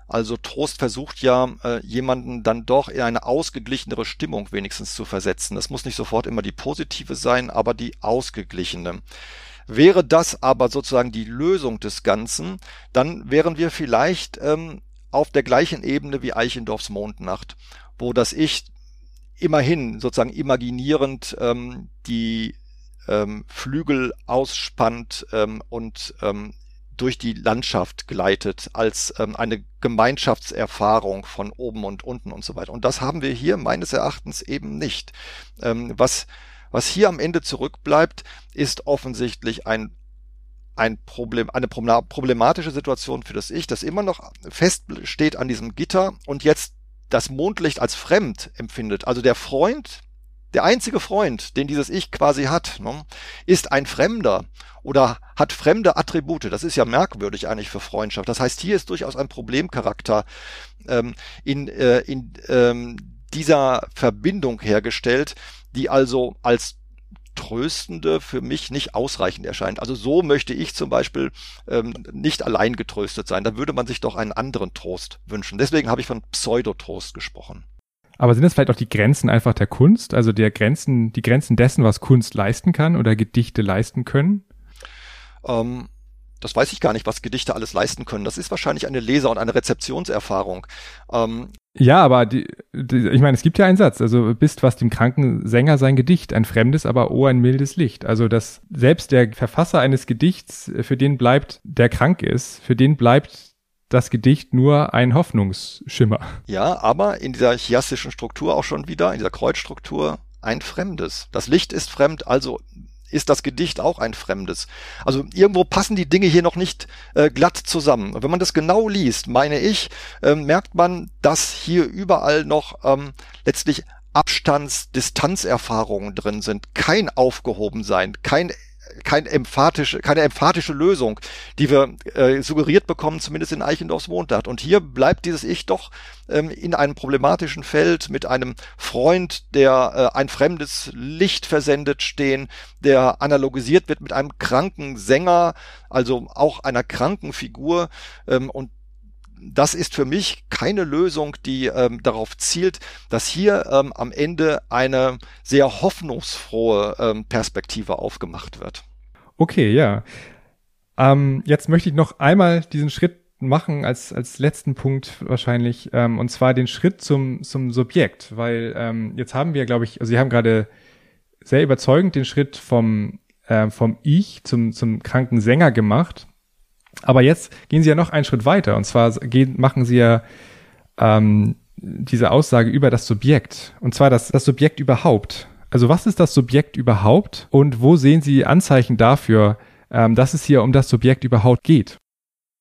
Also Trost versucht ja, äh, jemanden dann doch in eine ausgeglichenere Stimmung wenigstens zu versetzen. Das muss nicht sofort immer die positive sein, aber die ausgeglichene. Wäre das aber sozusagen die Lösung des Ganzen, dann wären wir vielleicht ähm, auf der gleichen Ebene wie Eichendorffs Mondnacht, wo das Ich immerhin sozusagen imaginierend ähm, die ähm, Flügel ausspannt ähm, und ähm, durch die Landschaft gleitet als ähm, eine Gemeinschaftserfahrung von oben und unten und so weiter. Und das haben wir hier meines Erachtens eben nicht. Ähm, was, was hier am Ende zurückbleibt, ist offensichtlich ein ein Problem, eine problematische Situation für das Ich, das immer noch feststeht an diesem Gitter und jetzt das Mondlicht als fremd empfindet. Also der Freund, der einzige Freund, den dieses Ich quasi hat, ne, ist ein Fremder oder hat fremde Attribute. Das ist ja merkwürdig eigentlich für Freundschaft. Das heißt, hier ist durchaus ein Problemcharakter ähm, in, äh, in ähm, dieser Verbindung hergestellt, die also als Tröstende für mich nicht ausreichend erscheint. Also so möchte ich zum Beispiel ähm, nicht allein getröstet sein. Da würde man sich doch einen anderen Trost wünschen. Deswegen habe ich von Pseudotrost gesprochen. Aber sind das vielleicht auch die Grenzen einfach der Kunst? Also der Grenzen, die Grenzen dessen, was Kunst leisten kann oder Gedichte leisten können? Ähm, das weiß ich gar nicht, was Gedichte alles leisten können. Das ist wahrscheinlich eine Leser- und eine Rezeptionserfahrung. Ähm, ja, aber die, die, ich meine, es gibt ja einen Satz, also bist was dem kranken Sänger sein Gedicht, ein fremdes, aber oh, ein mildes Licht. Also dass selbst der Verfasser eines Gedichts, für den bleibt, der krank ist, für den bleibt das Gedicht nur ein Hoffnungsschimmer. Ja, aber in dieser chiastischen Struktur auch schon wieder, in dieser Kreuzstruktur, ein Fremdes. Das Licht ist fremd, also ist das Gedicht auch ein fremdes. Also irgendwo passen die Dinge hier noch nicht äh, glatt zusammen. Und wenn man das genau liest, meine ich, äh, merkt man, dass hier überall noch ähm, letztlich Abstands-, Distanzerfahrungen drin sind. Kein Aufgehobensein, kein kein emphatische, keine emphatische Lösung, die wir äh, suggeriert bekommen, zumindest in Eichendorffs Mondart. Und hier bleibt dieses Ich doch ähm, in einem problematischen Feld mit einem Freund, der äh, ein fremdes Licht versendet stehen, der analogisiert wird mit einem kranken Sänger, also auch einer kranken Figur. Ähm, und das ist für mich keine Lösung, die ähm, darauf zielt, dass hier ähm, am Ende eine sehr hoffnungsfrohe ähm, Perspektive aufgemacht wird. Okay, ja. Ähm, jetzt möchte ich noch einmal diesen Schritt machen als, als letzten Punkt wahrscheinlich, ähm, und zwar den Schritt zum, zum Subjekt, weil ähm, jetzt haben wir, glaube ich, also Sie haben gerade sehr überzeugend den Schritt vom, äh, vom Ich zum, zum kranken Sänger gemacht. Aber jetzt gehen Sie ja noch einen Schritt weiter, und zwar gehen, machen Sie ja ähm, diese Aussage über das Subjekt, und zwar das, das Subjekt überhaupt. Also was ist das Subjekt überhaupt und wo sehen Sie Anzeichen dafür, ähm, dass es hier um das Subjekt überhaupt geht?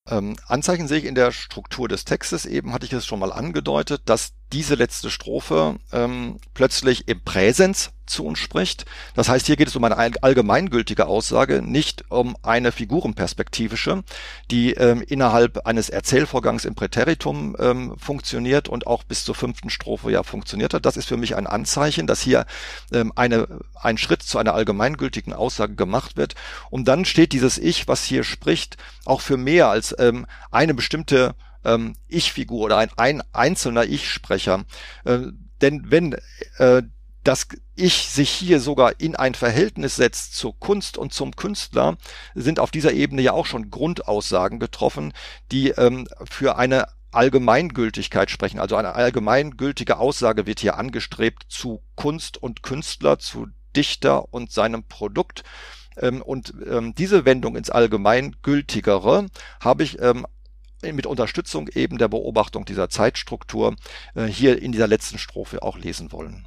Ähm, Anzeichen sehe ich in der Struktur des Textes. Eben hatte ich es schon mal angedeutet, dass diese letzte Strophe ähm, plötzlich im Präsens zu uns spricht. Das heißt, hier geht es um eine allgemeingültige Aussage, nicht um eine figurenperspektivische, die ähm, innerhalb eines Erzählvorgangs im Präteritum ähm, funktioniert und auch bis zur fünften Strophe ja funktioniert hat. Das ist für mich ein Anzeichen, dass hier ähm, eine, ein Schritt zu einer allgemeingültigen Aussage gemacht wird. Und dann steht dieses Ich, was hier spricht, auch für mehr als ähm, eine bestimmte ähm, Ich-Figur oder ein, ein einzelner Ich-Sprecher. Äh, denn wenn äh, das Ich sich hier sogar in ein Verhältnis setzt zur Kunst und zum Künstler, sind auf dieser Ebene ja auch schon Grundaussagen getroffen, die ähm, für eine Allgemeingültigkeit sprechen. Also eine allgemeingültige Aussage wird hier angestrebt zu Kunst und Künstler, zu Dichter und seinem Produkt. Ähm, und ähm, diese Wendung ins Allgemeingültigere habe ich ähm, mit Unterstützung eben der Beobachtung dieser Zeitstruktur äh, hier in dieser letzten Strophe auch lesen wollen.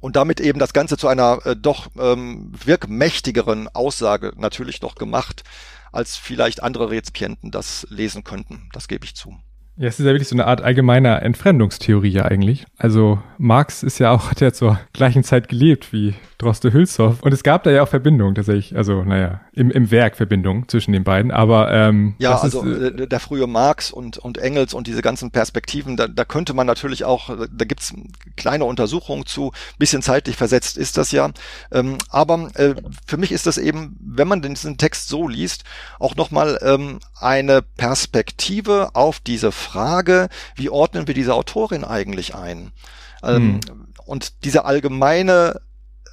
Und damit eben das Ganze zu einer äh, doch ähm, wirkmächtigeren Aussage natürlich doch gemacht, als vielleicht andere Rezipienten das lesen könnten. Das gebe ich zu. Ja, es ist ja wirklich so eine Art allgemeiner Entfremdungstheorie ja eigentlich. Also Marx ist ja auch, hat ja zur gleichen Zeit gelebt wie Droste Hülshoff. Und es gab da ja auch Verbindungen tatsächlich, also naja, im, im Werk Verbindungen zwischen den beiden. Aber ähm, ja, also ist, äh, der frühe Marx und, und Engels und diese ganzen Perspektiven, da, da könnte man natürlich auch, da gibt's kleine Untersuchungen zu, bisschen zeitlich versetzt ist das ja. Ähm, aber äh, für mich ist das eben, wenn man diesen Text so liest, auch nochmal ähm, eine Perspektive auf diese Frage, wie ordnen wir diese Autorin eigentlich ein? Ähm, hm. Und diese allgemeine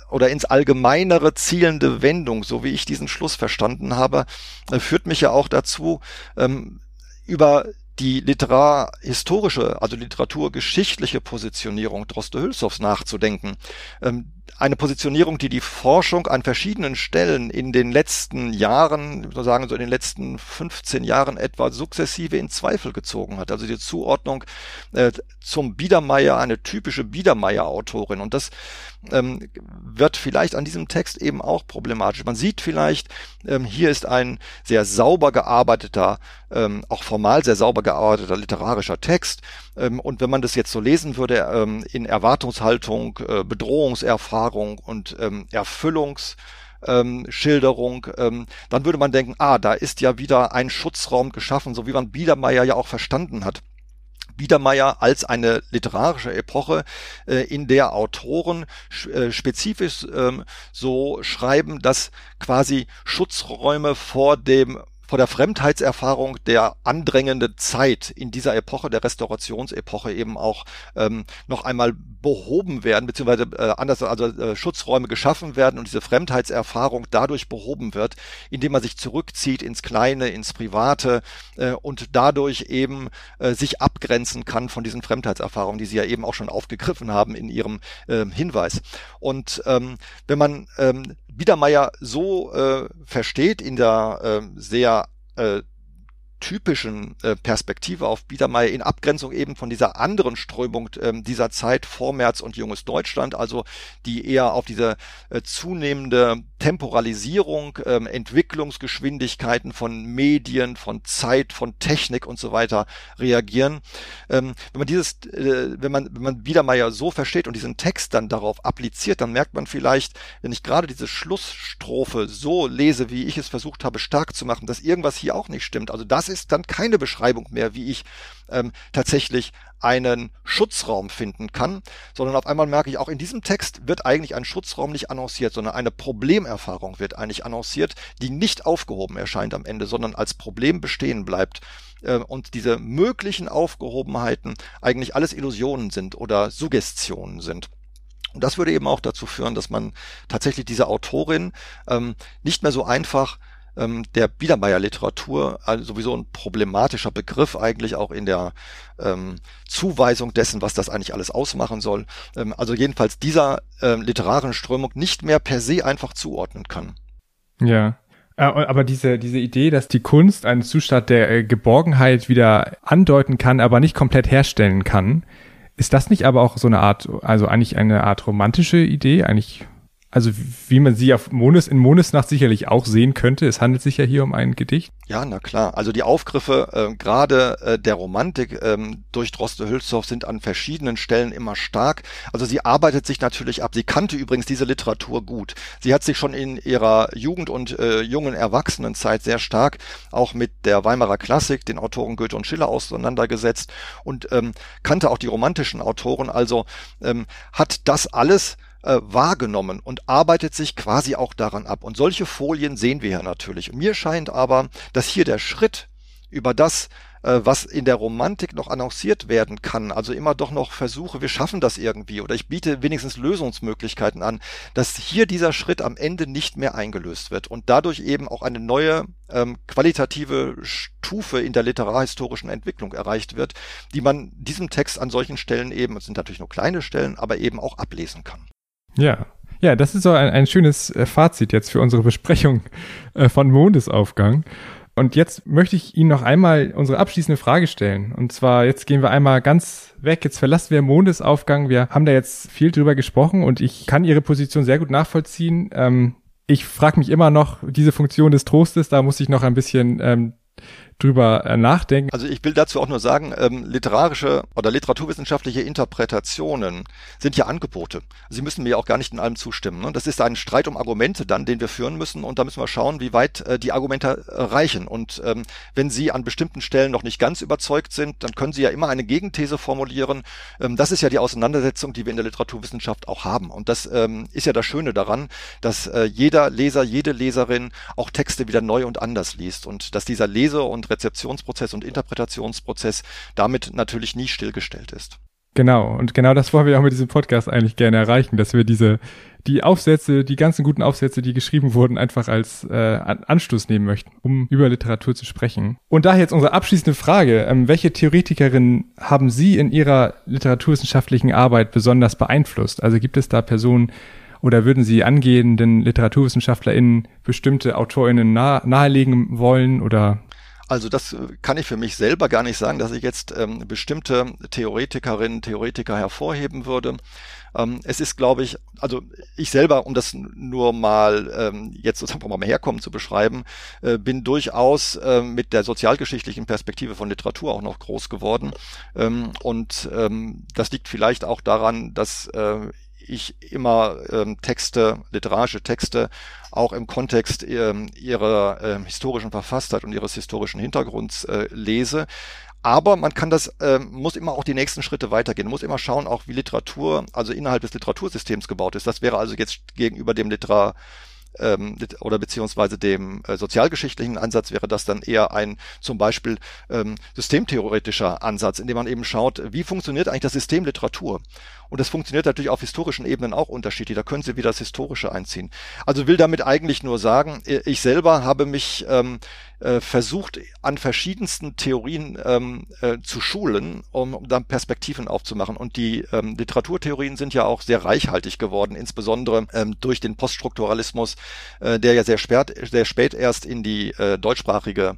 oder ins Allgemeinere zielende Wendung, so wie ich diesen Schluss verstanden habe, äh, führt mich ja auch dazu, ähm, über die literarhistorische, also literaturgeschichtliche Positionierung Droste Hülshoffs nachzudenken. Ähm, eine Positionierung, die die Forschung an verschiedenen Stellen in den letzten Jahren, ich würde sagen so in den letzten 15 Jahren etwa sukzessive in Zweifel gezogen hat. Also die Zuordnung äh, zum Biedermeier, eine typische Biedermeier-Autorin. Und das ähm, wird vielleicht an diesem Text eben auch problematisch. Man sieht vielleicht, ähm, hier ist ein sehr sauber gearbeiteter, ähm, auch formal sehr sauber gearbeiteter literarischer Text. Ähm, und wenn man das jetzt so lesen würde, ähm, in Erwartungshaltung, äh, Bedrohungserfahrung und ähm, Erfüllungs ähm, Schilderung, ähm, dann würde man denken, ah, da ist ja wieder ein Schutzraum geschaffen, so wie man Biedermeier ja auch verstanden hat. Biedermeier als eine literarische Epoche, äh, in der Autoren äh, spezifisch ähm, so schreiben, dass quasi Schutzräume vor dem vor der Fremdheitserfahrung der andrängenden Zeit in dieser Epoche, der Restaurationsepoche eben auch ähm, noch einmal behoben werden, beziehungsweise äh, anders, also äh, Schutzräume geschaffen werden und diese Fremdheitserfahrung dadurch behoben wird, indem man sich zurückzieht ins Kleine, ins Private äh, und dadurch eben äh, sich abgrenzen kann von diesen Fremdheitserfahrungen, die Sie ja eben auch schon aufgegriffen haben in Ihrem äh, Hinweis. Und ähm, wenn man ähm, Biedermeier so äh, versteht in der äh, sehr äh, typischen äh, Perspektive auf Biedermeier in Abgrenzung eben von dieser anderen Strömung ähm, dieser Zeit Vormärz und junges Deutschland, also die eher auf diese äh, zunehmende Temporalisierung, ähm, Entwicklungsgeschwindigkeiten von Medien, von Zeit, von Technik und so weiter reagieren. Ähm, wenn man dieses, äh, wenn man, wenn man Biedermeier so versteht und diesen Text dann darauf appliziert, dann merkt man vielleicht, wenn ich gerade diese Schlussstrophe so lese, wie ich es versucht habe, stark zu machen, dass irgendwas hier auch nicht stimmt. Also das ist dann keine Beschreibung mehr, wie ich ähm, tatsächlich einen Schutzraum finden kann, sondern auf einmal merke ich, auch in diesem Text wird eigentlich ein Schutzraum nicht annonciert, sondern eine Problemerfahrung wird eigentlich annonciert, die nicht aufgehoben erscheint am Ende, sondern als Problem bestehen bleibt äh, und diese möglichen Aufgehobenheiten eigentlich alles Illusionen sind oder Suggestionen sind. Und das würde eben auch dazu führen, dass man tatsächlich diese Autorin ähm, nicht mehr so einfach ähm, der Biedermeier-Literatur also sowieso ein problematischer Begriff eigentlich auch in der ähm, Zuweisung dessen, was das eigentlich alles ausmachen soll. Ähm, also jedenfalls dieser ähm, literarischen Strömung nicht mehr per se einfach zuordnen kann. Ja. Äh, aber diese, diese Idee, dass die Kunst einen Zustand der äh, Geborgenheit wieder andeuten kann, aber nicht komplett herstellen kann, ist das nicht aber auch so eine Art, also eigentlich eine Art romantische Idee, eigentlich also wie man sie auf Mondes, in Mondesnacht sicherlich auch sehen könnte. Es handelt sich ja hier um ein Gedicht. Ja, na klar. Also die Aufgriffe äh, gerade äh, der Romantik ähm, durch Droste Hülshoff sind an verschiedenen Stellen immer stark. Also sie arbeitet sich natürlich ab. Sie kannte übrigens diese Literatur gut. Sie hat sich schon in ihrer Jugend- und äh, jungen Erwachsenenzeit sehr stark auch mit der Weimarer Klassik, den Autoren Goethe und Schiller auseinandergesetzt und ähm, kannte auch die romantischen Autoren. Also ähm, hat das alles äh, wahrgenommen und arbeitet sich quasi auch daran ab. Und solche Folien sehen wir hier natürlich. Mir scheint aber, dass hier der Schritt über das, äh, was in der Romantik noch annonciert werden kann, also immer doch noch Versuche, wir schaffen das irgendwie oder ich biete wenigstens Lösungsmöglichkeiten an, dass hier dieser Schritt am Ende nicht mehr eingelöst wird und dadurch eben auch eine neue ähm, qualitative Stufe in der literarhistorischen Entwicklung erreicht wird, die man diesem Text an solchen Stellen eben, es sind natürlich nur kleine Stellen, aber eben auch ablesen kann. Ja. Ja, das ist so ein, ein schönes äh, Fazit jetzt für unsere Besprechung äh, von Mondesaufgang. Und jetzt möchte ich Ihnen noch einmal unsere abschließende Frage stellen. Und zwar, jetzt gehen wir einmal ganz weg. Jetzt verlassen wir Mondesaufgang. Wir haben da jetzt viel drüber gesprochen und ich kann Ihre Position sehr gut nachvollziehen. Ähm, ich frage mich immer noch, diese Funktion des Trostes, da muss ich noch ein bisschen ähm, drüber äh, nachdenken. Also ich will dazu auch nur sagen, ähm, literarische oder literaturwissenschaftliche Interpretationen sind ja Angebote. Sie müssen mir auch gar nicht in allem zustimmen. Ne? Das ist ein Streit um Argumente dann, den wir führen müssen und da müssen wir schauen, wie weit äh, die Argumente reichen. Und ähm, wenn Sie an bestimmten Stellen noch nicht ganz überzeugt sind, dann können Sie ja immer eine Gegenthese formulieren. Ähm, das ist ja die Auseinandersetzung, die wir in der Literaturwissenschaft auch haben. Und das ähm, ist ja das Schöne daran, dass äh, jeder Leser, jede Leserin auch Texte wieder neu und anders liest und dass dieser Lese- und Rezeptionsprozess und Interpretationsprozess damit natürlich nie stillgestellt ist. Genau, und genau das wollen wir auch mit diesem Podcast eigentlich gerne erreichen, dass wir diese, die Aufsätze, die ganzen guten Aufsätze, die geschrieben wurden, einfach als äh, Anstoß nehmen möchten, um über Literatur zu sprechen. Und daher jetzt unsere abschließende Frage, ähm, welche Theoretikerin haben Sie in Ihrer literaturwissenschaftlichen Arbeit besonders beeinflusst? Also gibt es da Personen, oder würden Sie angehenden LiteraturwissenschaftlerInnen bestimmte AutorInnen nah nahelegen wollen oder also das äh, kann ich für mich selber gar nicht sagen, dass ich jetzt ähm, bestimmte Theoretikerinnen, Theoretiker hervorheben würde. Ähm, es ist, glaube ich, also ich selber, um das nur mal ähm, jetzt sozusagen mal herkommen zu beschreiben, äh, bin durchaus äh, mit der sozialgeschichtlichen Perspektive von Literatur auch noch groß geworden. Ähm, und ähm, das liegt vielleicht auch daran, dass äh, ich immer ähm, Texte, literarische Texte auch im Kontext ähm, ihrer ähm, historischen Verfasstheit und ihres historischen Hintergrunds äh, lese. Aber man kann das, äh, muss immer auch die nächsten Schritte weitergehen. Muss immer schauen, auch wie Literatur, also innerhalb des Literatursystems gebaut ist. Das wäre also jetzt gegenüber dem Literar ähm, oder beziehungsweise dem äh, sozialgeschichtlichen Ansatz wäre das dann eher ein zum Beispiel ähm, systemtheoretischer Ansatz, in dem man eben schaut, wie funktioniert eigentlich das System Literatur? Und das funktioniert natürlich auf historischen Ebenen auch unterschiedlich. Da können Sie wieder das Historische einziehen. Also will damit eigentlich nur sagen, ich selber habe mich ähm, äh, versucht an verschiedensten Theorien ähm, äh, zu schulen, um, um dann Perspektiven aufzumachen. Und die ähm, Literaturtheorien sind ja auch sehr reichhaltig geworden, insbesondere ähm, durch den Poststrukturalismus, äh, der ja sehr spät, sehr spät erst in die äh, deutschsprachige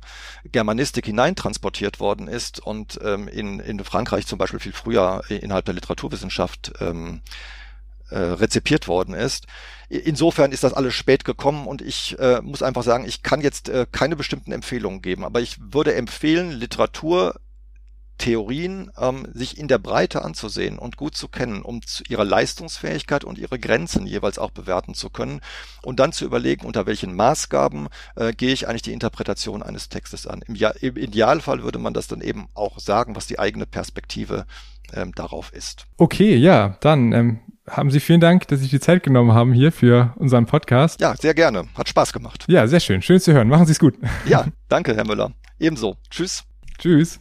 Germanistik hineintransportiert worden ist und ähm, in, in Frankreich zum Beispiel viel früher innerhalb der Literaturwissenschaft ähm, äh, rezipiert worden ist. Insofern ist das alles spät gekommen und ich äh, muss einfach sagen, ich kann jetzt äh, keine bestimmten Empfehlungen geben, aber ich würde empfehlen, Literatur Theorien ähm, sich in der Breite anzusehen und gut zu kennen, um zu ihre Leistungsfähigkeit und ihre Grenzen jeweils auch bewerten zu können und dann zu überlegen, unter welchen Maßgaben äh, gehe ich eigentlich die Interpretation eines Textes an. Im, ja Im, Idealfall würde man das dann eben auch sagen, was die eigene Perspektive ähm, darauf ist. Okay, ja, dann ähm, haben Sie vielen Dank, dass Sie die Zeit genommen haben hier für unseren Podcast. Ja, sehr gerne. Hat Spaß gemacht. Ja, sehr schön. Schön zu hören. Machen Sie es gut. Ja, danke, Herr Müller. Ebenso. Tschüss. Tschüss.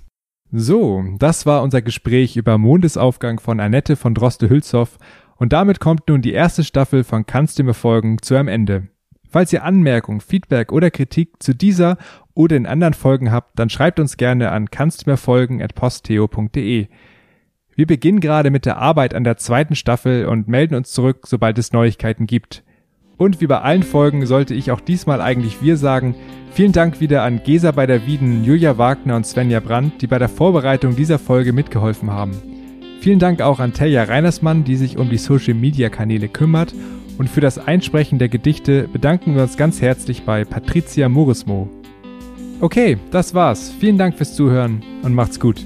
So, das war unser Gespräch über Mondesaufgang von Annette von Droste-Hülshoff und damit kommt nun die erste Staffel von Kannst du mir folgen zu einem Ende. Falls ihr Anmerkungen, Feedback oder Kritik zu dieser oder in anderen Folgen habt, dann schreibt uns gerne an kannst mir folgen. Wir beginnen gerade mit der Arbeit an der zweiten Staffel und melden uns zurück, sobald es Neuigkeiten gibt. Und wie bei allen Folgen sollte ich auch diesmal eigentlich wir sagen, vielen Dank wieder an Gesa bei der Wieden, Julia Wagner und Svenja Brandt, die bei der Vorbereitung dieser Folge mitgeholfen haben. Vielen Dank auch an Telja Reinersmann, die sich um die Social Media Kanäle kümmert. Und für das Einsprechen der Gedichte bedanken wir uns ganz herzlich bei Patricia Morismo. Okay, das war's. Vielen Dank fürs Zuhören und macht's gut.